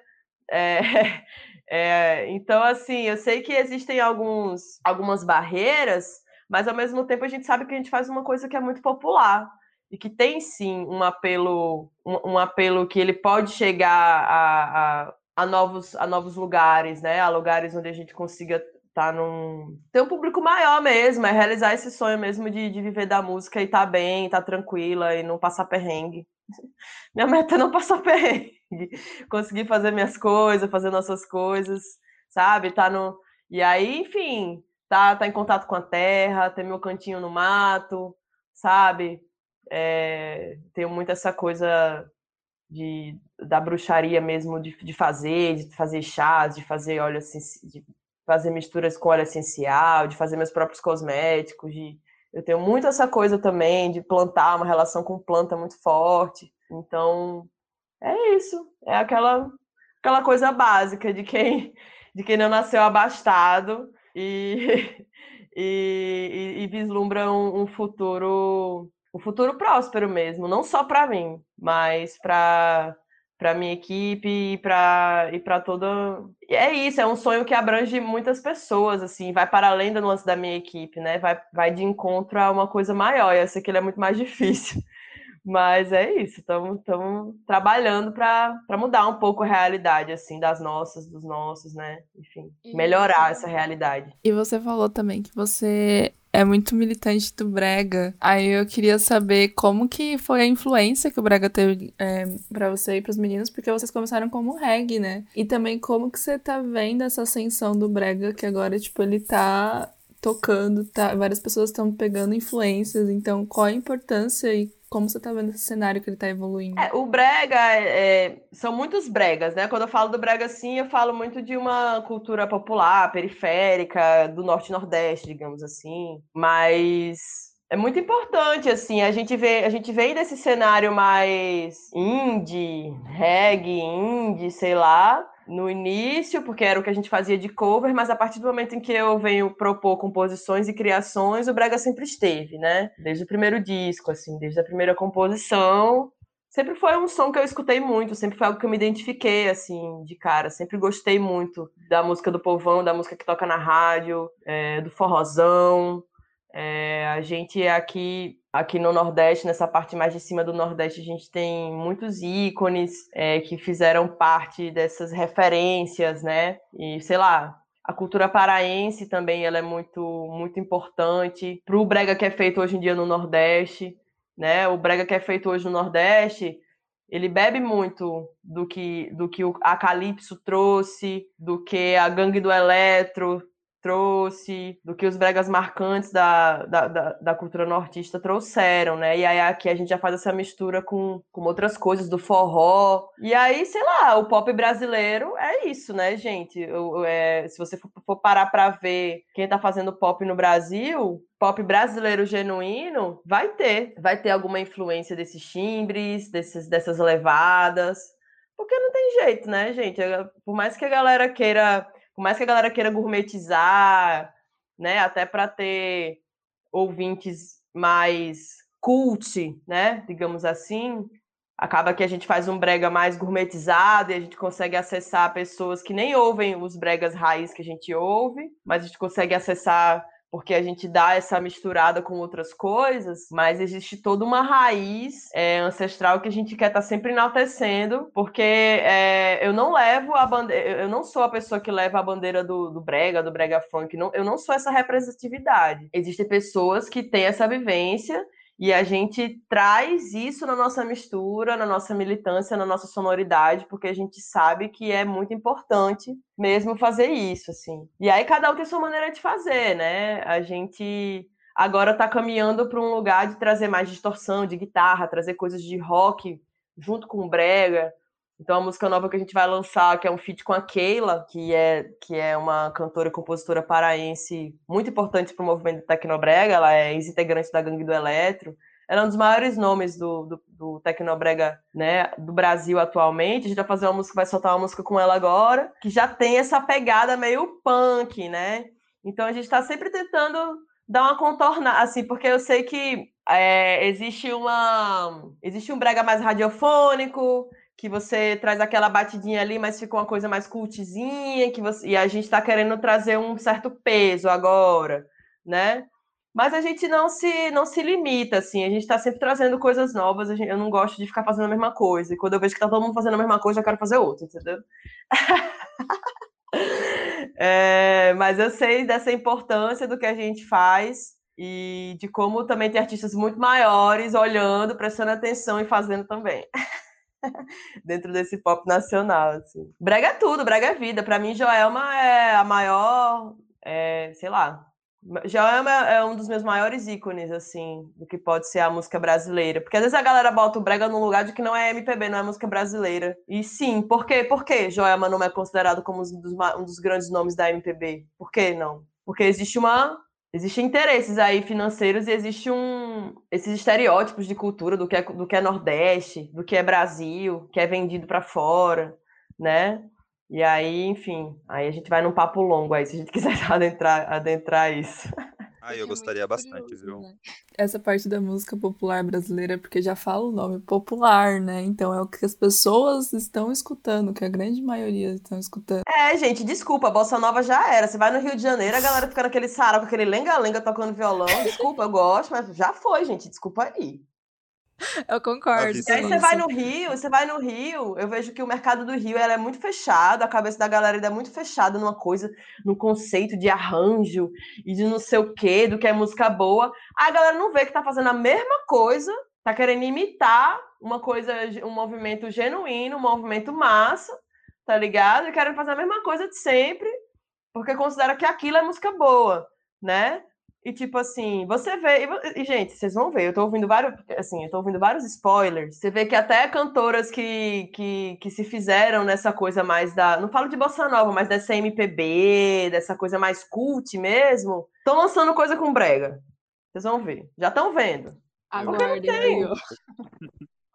É, [LAUGHS] é, então, assim, eu sei que existem alguns, algumas barreiras, mas ao mesmo tempo a gente sabe que a gente faz uma coisa que é muito popular e que tem sim um apelo, um, um apelo que ele pode chegar a, a, a novos, a novos lugares, né? A lugares onde a gente consiga estar num. ter um público maior mesmo, é realizar esse sonho mesmo de, de viver da música e estar bem, estar tranquila e não passar perrengue. [LAUGHS] Minha meta é não passar perrengue. [LAUGHS] Conseguir fazer minhas coisas, fazer nossas coisas, sabe? Tá no. E aí, enfim, tá, tá em contato com a terra, ter meu cantinho no mato, sabe? É, tenho muito essa coisa de, da bruxaria mesmo, de, de fazer, de fazer chás, de fazer óleo de fazer misturas com óleo essencial, de fazer meus próprios cosméticos, de eu tenho muito essa coisa também de plantar, uma relação com planta muito forte. Então, é isso. É aquela, aquela coisa básica de quem, de quem não nasceu abastado e, [LAUGHS] e, e- e vislumbra um, um futuro um futuro próspero mesmo, não só para mim, mas para para minha equipe e para e para toda e é isso, é um sonho que abrange muitas pessoas assim, vai para além do lance da minha equipe, né? Vai vai de encontro a uma coisa maior. Eu sei que ele é muito mais [LAUGHS] difícil. Mas é isso, estamos trabalhando para mudar um pouco a realidade, assim, das nossas, dos nossos, né? Enfim, melhorar essa realidade. E você falou também que você é muito militante do Brega. Aí eu queria saber como que foi a influência que o Brega teve é, para você e pros meninos, porque vocês começaram como reggae, né? E também como que você tá vendo essa ascensão do Brega, que agora, tipo, ele tá tocando, tá? Várias pessoas estão pegando influências, então qual a importância e como você tá vendo esse cenário que ele tá evoluindo? É, o brega, é, são muitos bregas, né? Quando eu falo do brega, assim, eu falo muito de uma cultura popular, periférica, do norte e nordeste, digamos assim. Mas é muito importante, assim, a gente vê, a gente vem desse cenário mais indie, reggae, indie, sei lá, no início, porque era o que a gente fazia de cover, mas a partir do momento em que eu venho propor composições e criações, o Brega sempre esteve, né? Desde o primeiro disco, assim, desde a primeira composição. Sempre foi um som que eu escutei muito, sempre foi algo que eu me identifiquei, assim, de cara. Sempre gostei muito da música do povão, da música que toca na rádio, é, do forrozão. É, a gente aqui aqui no Nordeste, nessa parte mais de cima do Nordeste, a gente tem muitos ícones é, que fizeram parte dessas referências, né? E sei lá, a cultura paraense também ela é muito muito importante para o brega que é feito hoje em dia no Nordeste, né? O brega que é feito hoje no Nordeste ele bebe muito do que do que o- a Calypso trouxe, do que a Gangue do Eletro trouxe, do que os bregas marcantes da, da, da, da cultura nortista trouxeram, né? E aí aqui a gente já faz essa mistura com, com outras coisas, do forró. E aí, sei lá, o pop brasileiro é isso, né, gente? Eu- é, se você for, for parar pra ver quem tá fazendo pop no Brasil, pop brasileiro genuíno, vai ter. Vai ter alguma influência desses timbres, desses, dessas levadas. Porque não tem jeito, né, gente? Por mais que a galera queira por mais que a galera queira gourmetizar, né, até para ter ouvintes mais cult, né, digamos assim, acaba que a gente faz um brega mais gourmetizado e a gente consegue acessar pessoas que nem ouvem os bregas raiz que a gente ouve, mas a gente consegue acessar porque a gente dá essa misturada com outras coisas, mas existe toda uma raiz é, ancestral que a gente quer estar sempre enaltecendo, porque é, eu não levo a bandeira, eu não sou a pessoa que leva a bandeira do, do brega, do brega funk, não, eu não sou essa representatividade. Existem pessoas que têm essa vivência e a gente traz isso na nossa mistura, na nossa militância, na nossa sonoridade, porque a gente sabe que é muito importante mesmo fazer isso, assim. E aí cada um tem sua maneira de fazer, né? A gente agora está caminhando para um lugar de trazer mais distorção de guitarra, trazer coisas de rock junto com brega, Então, a música nova que a gente vai lançar, que é um feat com a Keila, que é, que é uma cantora e compositora paraense muito importante para o movimento Tecnobrega, ela é ex-integrante da Gangue do Eletro, ela é um dos maiores nomes do, do, do Tecnobrega né, do Brasil atualmente. A gente vai fazer uma música, vai soltar uma música com ela agora, que já tem essa pegada meio punk, né? Então a gente está sempre tentando dar uma contornada, assim, porque eu sei que é, existe uma. Existe um brega mais radiofônico, que você traz aquela batidinha ali, mas fica uma coisa mais cultzinha, que você, e a gente está querendo trazer um certo peso agora, né? Mas a gente não se não se limita, assim, a gente está sempre trazendo coisas novas, gente, eu não gosto de ficar fazendo a mesma coisa, e quando eu vejo que tá todo mundo fazendo a mesma coisa, eu quero fazer outra, entendeu? [LAUGHS] é, mas eu sei dessa importância do que a gente faz e de como também tem artistas muito maiores olhando, prestando atenção e fazendo também. [LAUGHS] [LAUGHS] dentro desse pop nacional, assim. Brega tudo, brega é vida. Para mim, Joelma é a maior, é, sei lá. Joelma é um dos meus maiores ícones, assim, do que pode ser a música brasileira. Porque às vezes a galera bota o brega num lugar de que não é MPB, não é música brasileira. E sim, por quê? Por que Joelma não é considerado como um dos, um dos grandes nomes da MPB? Por que não? Porque existe uma Existem interesses aí financeiros e existe um esses estereótipos de cultura do que é, do que é Nordeste, do que é Brasil, que é vendido para fora, né? E aí, enfim, aí a gente vai num papo longo aí, se a gente [LAUGHS] quiser adentrar, adentrar isso. Ah, eu gostaria bastante, viu? né? Essa parte da música popular brasileira, porque já fala o nome popular, né? Então é o que as pessoas estão escutando, que a grande maioria estão escutando. É, gente, desculpa, a Bossa Nova já era. Você vai no Rio de Janeiro, a galera fica naquele sarau com aquele lenga-lenga tocando violão. Desculpa, eu gosto, mas já foi, gente. Desculpa aí. [LAUGHS] Eu concordo. E aí com você vai no Rio, você vai no Rio, eu vejo que o mercado do Rio ela é muito fechado, a cabeça da galera ainda é muito fechada numa coisa, no conceito de arranjo e de não sei o quê, do que é música boa. Aí a galera não vê que tá fazendo a mesma coisa, tá querendo imitar uma coisa, um movimento genuíno, um movimento massa, tá ligado? E querem fazer a mesma coisa de sempre, porque considera que aquilo é música boa, né? E tipo assim, você vê. E, e, gente, vocês vão ver, eu tô ouvindo vários. Assim, eu tô ouvindo vários spoilers. Você vê que até cantoras que, que, que se fizeram nessa coisa mais da. Não falo de bossa nova, mas dessa MPB, dessa coisa mais cult mesmo, estão lançando coisa com brega. Vocês vão ver. Já estão vendo. Aguardem aí, tem. ó.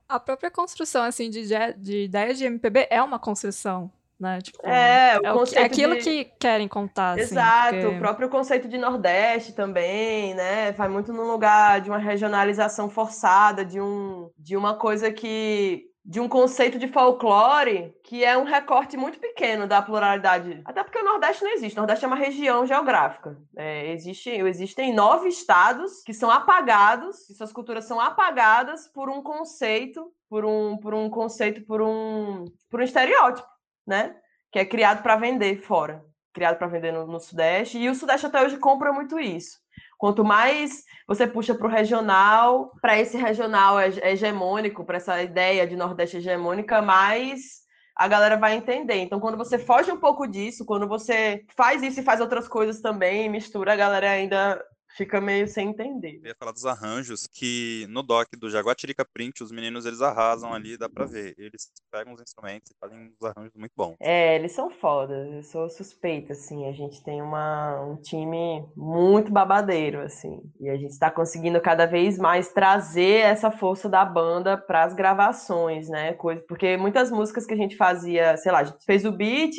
A própria construção, assim, de, de ideias de MPB é uma construção, né? Tipo, É, é, o é aquilo de- que querem contar, assim. Exato, porque- o próprio conceito de Nordeste também, né? Vai muito num lugar de uma regionalização forçada, de, um, de uma coisa que. de um conceito de folclore que é um recorte muito pequeno da pluralidade. Até porque o Nordeste não existe. O Nordeste é uma região geográfica. É, existe, existem nove estados que são apagados, que suas culturas são apagadas por um conceito, por um, por um conceito, por um, por um estereótipo, né? Que é criado para vender fora criado para vender no, no Sudeste, e o Sudeste até hoje compra muito isso. Quanto mais você puxa para o regional, para esse regional hege- hegemônico, para essa ideia de Nordeste hegemônica, mais a galera vai entender. Então, quando você foge um pouco disso, quando você faz isso e faz outras coisas também, mistura, a galera ainda fica meio sem entender. Eu ia falar dos arranjos, que no doc do Jaguatirica Print, os meninos eles arrasam ali, dá pra ver. Eles pegam os instrumentos e fazem uns arranjos muito bons. É, eles são foda, eu sou suspeita, assim, a gente tem uma, um time muito babadeiro, assim, e a gente tá conseguindo cada vez mais trazer essa força da banda para as gravações, né, coisa, porque muitas músicas que a gente fazia, sei lá, a gente fez o beat,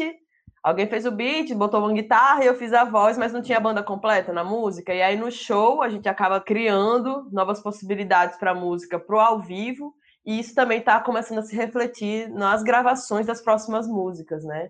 alguém fez o beat, botou uma guitarra e eu fiz a voz, mas não tinha a banda completa na música, e aí no show a gente acaba criando novas possibilidades para música pro ao vivo, e isso também está começando a se refletir nas gravações das próximas músicas, né?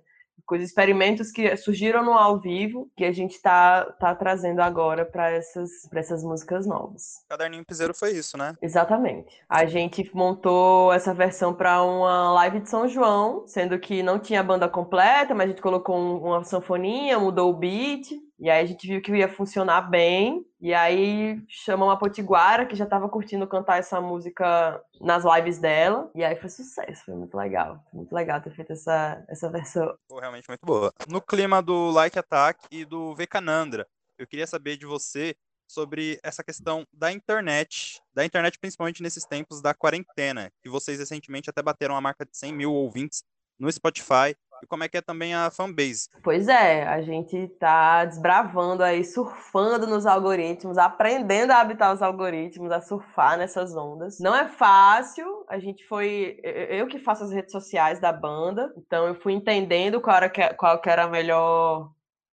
Coisas, experimentos que surgiram no ao vivo que a gente está tá trazendo agora para essas, pra essas músicas novas. Caderninho Piseiro foi isso, né? Exatamente. A gente montou essa versão para uma live de São João, sendo que não tinha a banda completa, mas a gente colocou um- uma sanfoninha, mudou o beat, e aí a gente viu que ia funcionar bem. E aí chamamos a Potiguara, que já estava curtindo cantar essa música nas lives dela, e aí foi sucesso, foi muito legal. Foi muito legal ter feito essa, essa versão. Ficou realmente muito boa. No clima do Like Attack e do Vekanandra, eu queria saber de você sobre essa questão da internet, da internet principalmente nesses tempos da quarentena, que vocês recentemente até bateram a marca de 100 mil ouvintes no Spotify, e como é que é também a fanbase. Pois é, a gente tá desbravando aí, surfando nos algoritmos, aprendendo a habitar os algoritmos, a surfar nessas ondas. Não é fácil, a gente foi. Eu que faço as redes sociais da banda, então eu fui entendendo qual era, qual era a melhor.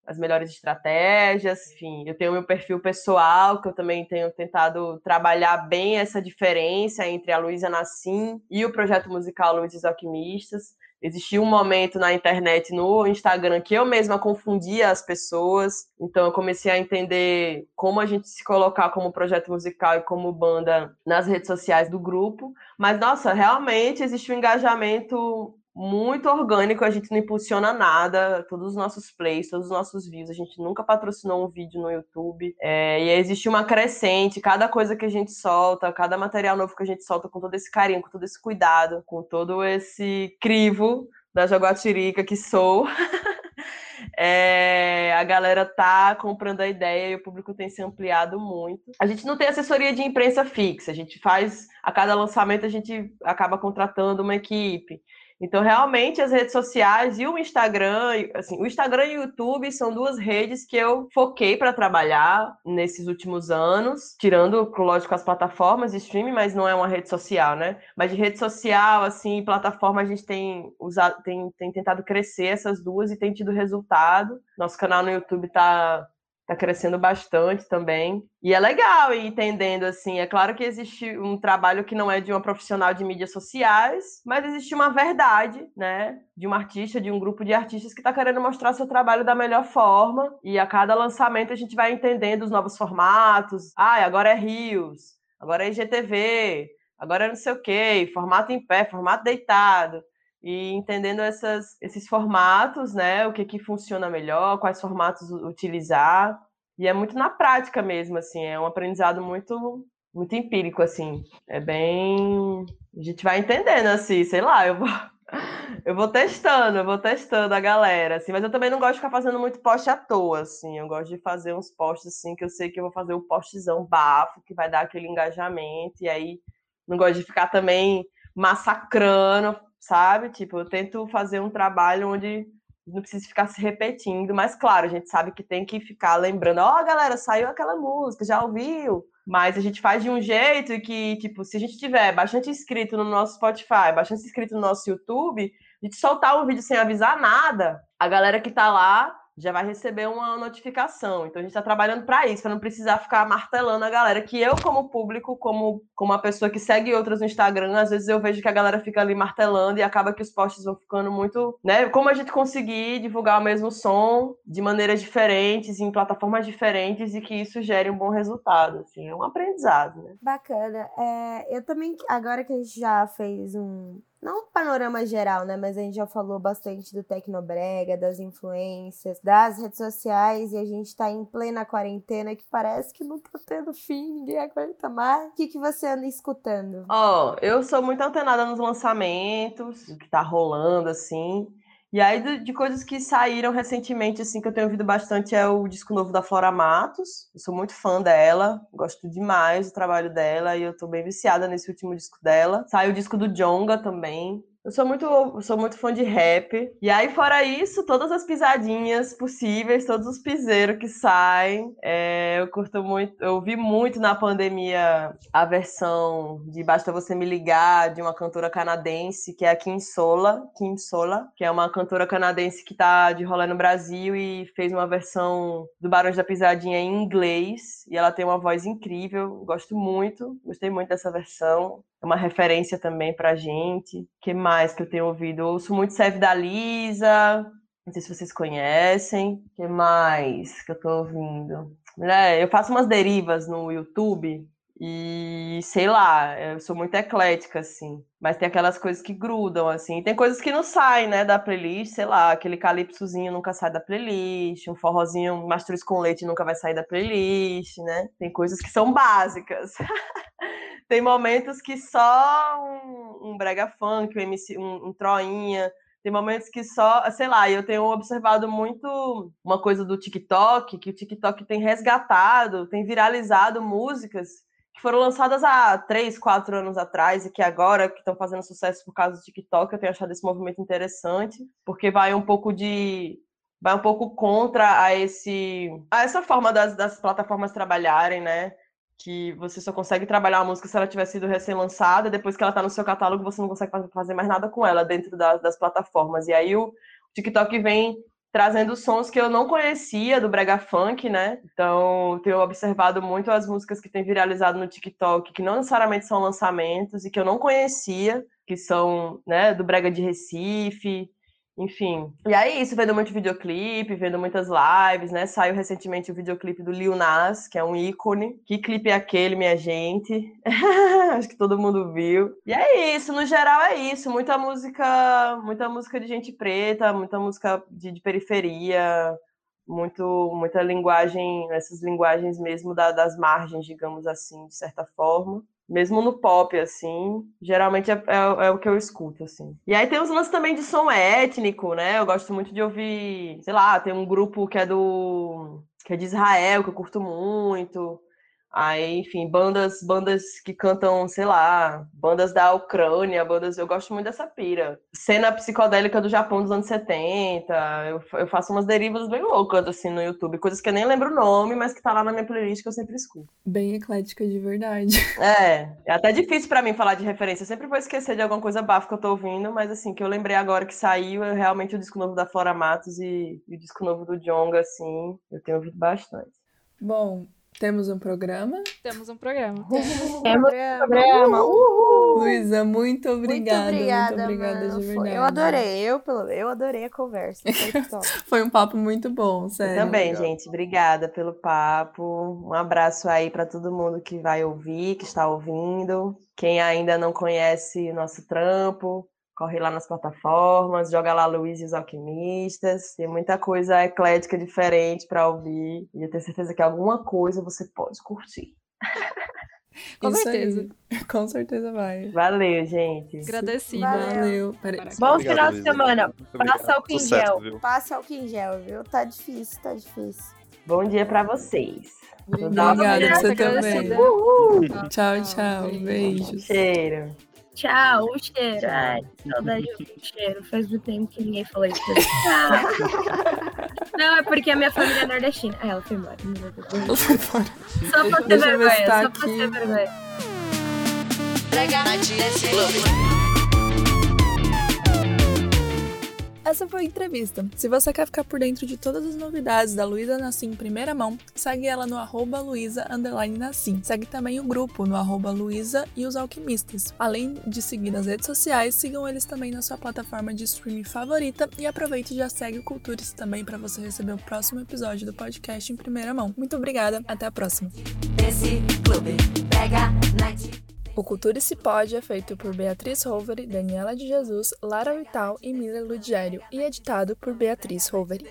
As melhores estratégias, enfim, eu tenho meu perfil pessoal, que eu também tenho tentado trabalhar bem essa diferença entre a Luísa Nassim e o projeto musical Luísa os Alquimistas. Existia um momento na internet, no Instagram, que eu mesma confundia as pessoas. Então eu comecei a entender como a gente se colocar como projeto musical e como banda nas redes sociais do grupo. Mas, nossa, realmente existe um engajamento muito orgânico, a gente não impulsiona nada, todos os nossos plays, todos os nossos views, a gente nunca patrocinou um vídeo no YouTube, é, e existe uma crescente, cada coisa que a gente solta, cada material novo que a gente solta com todo esse carinho, com todo esse cuidado, com todo esse crivo da Jaguatirica que sou, [LAUGHS] é, a galera tá comprando a ideia e o público tem se ampliado muito. A gente não tem assessoria de imprensa fixa, a gente faz, a cada lançamento a gente acaba contratando uma equipe. Então, realmente, as redes sociais e o Instagram, assim, o Instagram e o YouTube são duas redes que eu foquei para trabalhar nesses últimos anos, tirando, lógico, as plataformas de streaming, mas não é uma rede social, né? Mas de rede social, assim, plataforma, a gente tem usado, tem, tem tentado crescer essas duas e tem tido resultado. Nosso canal no YouTube tá tá crescendo bastante também. E é legal ir entendendo, assim, é claro que existe um trabalho que não é de uma profissional de mídias sociais, mas existe uma verdade, né, de um artista, de um grupo de artistas que está querendo mostrar seu trabalho da melhor forma, e a cada lançamento a gente vai entendendo os novos formatos, ah, agora é Rios, agora é IGTV, agora é não sei o quê, formato em pé, formato deitado, e entendendo essas, esses formatos, né? O que, que funciona melhor, quais formatos utilizar. E é muito na prática mesmo, assim, é um aprendizado muito, muito empírico, assim. É bem. A gente vai entendendo, assim, sei lá, eu vou. [LAUGHS] Eu vou testando, eu vou testando a galera, assim, mas eu também não gosto de ficar fazendo muito post à toa, assim, eu gosto de fazer uns posts, assim, que eu sei que eu vou fazer um postzão bafo, que vai dar aquele engajamento, e aí não gosto de ficar também massacrando, sabe? Tipo, eu tento fazer um trabalho onde não precisa ficar se repetindo, mas claro, a gente sabe que tem que ficar lembrando, ó, galera, saiu aquela música, já ouviu? Mas a gente faz de um jeito que, tipo, se a gente tiver bastante inscrito no nosso Spotify, bastante inscrito no nosso YouTube, a gente soltar um vídeo sem avisar nada, a galera que tá lá já vai receber uma notificação. Então a gente está trabalhando para isso, para não precisar ficar martelando a galera. Que eu, como público, como, como uma pessoa que segue outras no Instagram, às vezes eu vejo que a galera fica ali martelando e acaba que os posts vão ficando muito. né? Como a gente conseguir divulgar o mesmo som de maneiras diferentes, em plataformas diferentes, e que isso gere um bom resultado. Assim, é um aprendizado, né? Bacana. É, eu também, agora que a gente já fez um. Não um panorama geral, né? Mas a gente já falou bastante do Tecnobrega, das influências, das redes sociais, e a gente tá em plena quarentena que parece que não tá tendo fim, ninguém aguenta mais. O que, que você anda escutando? Ó, eu sou muito antenada nos lançamentos, o que tá rolando, assim. E aí, de, de coisas que saíram recentemente, assim, que eu tenho ouvido bastante, é o disco novo da Flora Matos. Eu sou muito fã dela, gosto demais do trabalho dela e eu tô bem viciada nesse último disco dela. Saiu o disco do Jonga também. Eu sou muito, sou muito fã de rap. E aí, fora isso, todas as pisadinhas possíveis, todos os piseiros que saem. É, eu curto muito, eu ouvi muito na pandemia a versão de Basta Você Me Ligar, de uma cantora canadense, que é a Kim Sola, Kim Sola, que é uma cantora canadense que tá de rolê no Brasil e fez uma versão do Barões da Pisadinha em inglês. E ela tem uma voz incrível, gosto muito, gostei muito dessa versão é uma referência também pra gente. O que mais que eu tenho ouvido? Eu ouço muito Save da Lisa. Não sei se vocês conhecem. Que mais que eu tô ouvindo? É, eu faço umas derivas no YouTube e sei lá, eu sou muito eclética, assim. Mas tem aquelas coisas que grudam, assim. Tem coisas que não saem, né, da playlist, sei lá, aquele calypsozinho nunca sai da playlist, um forrozinho mastruz com leite nunca vai sair da playlist, né? Tem coisas que são básicas. [LAUGHS] tem momentos que só um, um brega funk, um, MC, um, um troinha, Tem momentos que só, sei lá, eu tenho observado muito uma coisa do TikTok, que o TikTok tem resgatado, tem viralizado músicas que foram lançadas há três, quatro anos atrás e que agora que estão fazendo sucesso por causa do TikTok, eu tenho achado esse movimento interessante, porque vai um pouco de vai um pouco contra a esse a essa forma das, das plataformas trabalharem, né? Que você só consegue trabalhar uma música se ela tiver sido recém-lançada, depois que ela está no seu catálogo, você não consegue fazer mais nada com ela dentro das, das plataformas. E aí o TikTok vem trazendo sons que eu não conhecia do brega funk, né? Então, tenho observado muito as músicas que têm viralizado no TikTok, que não necessariamente são lançamentos e que eu não conhecia, que são, né, do brega de Recife, enfim. E aí, isso, vendo muito videoclipe, vendo muitas lives, né? Saiu recentemente o videoclipe do Lil Nas, que é um ícone. Que clipe é aquele, minha gente? [LAUGHS] Acho que todo mundo viu. E é isso, no geral é isso. Muita música, muita música de gente preta, muita música de, de periferia, muito, muita linguagem, essas linguagens mesmo da- das margens, digamos assim, de certa forma. Mesmo no pop, assim, geralmente é, é- é o que eu escuto, assim. E aí tem os lances também de som étnico, né? Eu gosto muito de ouvir, sei lá, tem um grupo que é do que é de Israel, que eu curto muito. Aí, enfim, bandas, bandas que cantam, sei lá, bandas da Ucrânia, bandas, eu gosto muito dessa pira. Cena psicodélica do Japão dos anos 70, eu, eu faço umas derivas bem loucas, assim, no YouTube, coisas que eu nem lembro o nome, mas que tá lá na minha playlist que eu sempre escuto. Bem eclética de verdade. [LAUGHS] É, é até difícil pra mim falar de referência. Eu sempre vou esquecer de alguma coisa bafo que eu tô ouvindo, mas assim, que eu lembrei agora que saiu, é realmente o disco novo da Flora Matos e, e o disco novo do Jonga, assim, eu tenho ouvido bastante. Bom, temos um programa. Temos um programa. Temos programa. Uhul! Luísa, muito obrigada. Muito obrigada, muito obrigada mano. de Foi- verdade. Eu adorei, eu, pelo, eu adorei a conversa. Foi. [LAUGHS] Foi um papo muito bom, sério. Também, Obrigado. gente, obrigada pelo papo. Um abraço aí pra todo mundo que vai ouvir, que está ouvindo. Quem ainda não conhece o nosso trampo, corre lá nas plataformas, joga lá Luiz e os Alquimistas. Tem muita coisa eclética diferente pra ouvir. E eu tenho certeza que alguma coisa você pode curtir. [LAUGHS] Com Isso certeza. aí. [LAUGHS] Com certeza vai. Valeu, gente. Agradecida. Valeu. Valeu. Bom Obrigado, final de semana. Passa álcool em gel. Passa álcool em gel, viu? Tá difícil, tá difícil. Bom dia pra vocês. Obrigada, Obrigada, você também. Tchau, tchau. Beijos. Cheiro. Tchau, o cheiro. Ai, que saudade de o cheiro. Faz muito tempo que ninguém falou isso. Tchau. [LAUGHS] Não, é porque a minha família é nordestina. Ah, ela foi embora. Problema. Foi embora. Só pra ter vergonha, tá só pra aqui. ter vergonha. Essa foi a entrevista. Se você quer ficar por dentro de todas as novidades da Luísa Nassim em primeira mão, segue ela no arroba Nassim. Segue também o grupo no arroba Luísa e os Alquimistas. Além de seguir nas redes sociais, sigam eles também na sua plataforma de streaming favorita e aproveite e já segue o Cultures também para você receber o próximo episódio do podcast em primeira mão. Muito obrigada, até a próxima. O Cultura Se Pode é feito por Beatriz Roveri, Daniela de Jesus, Lara Vital e Miller Ludgério e editado por Beatriz Roveri.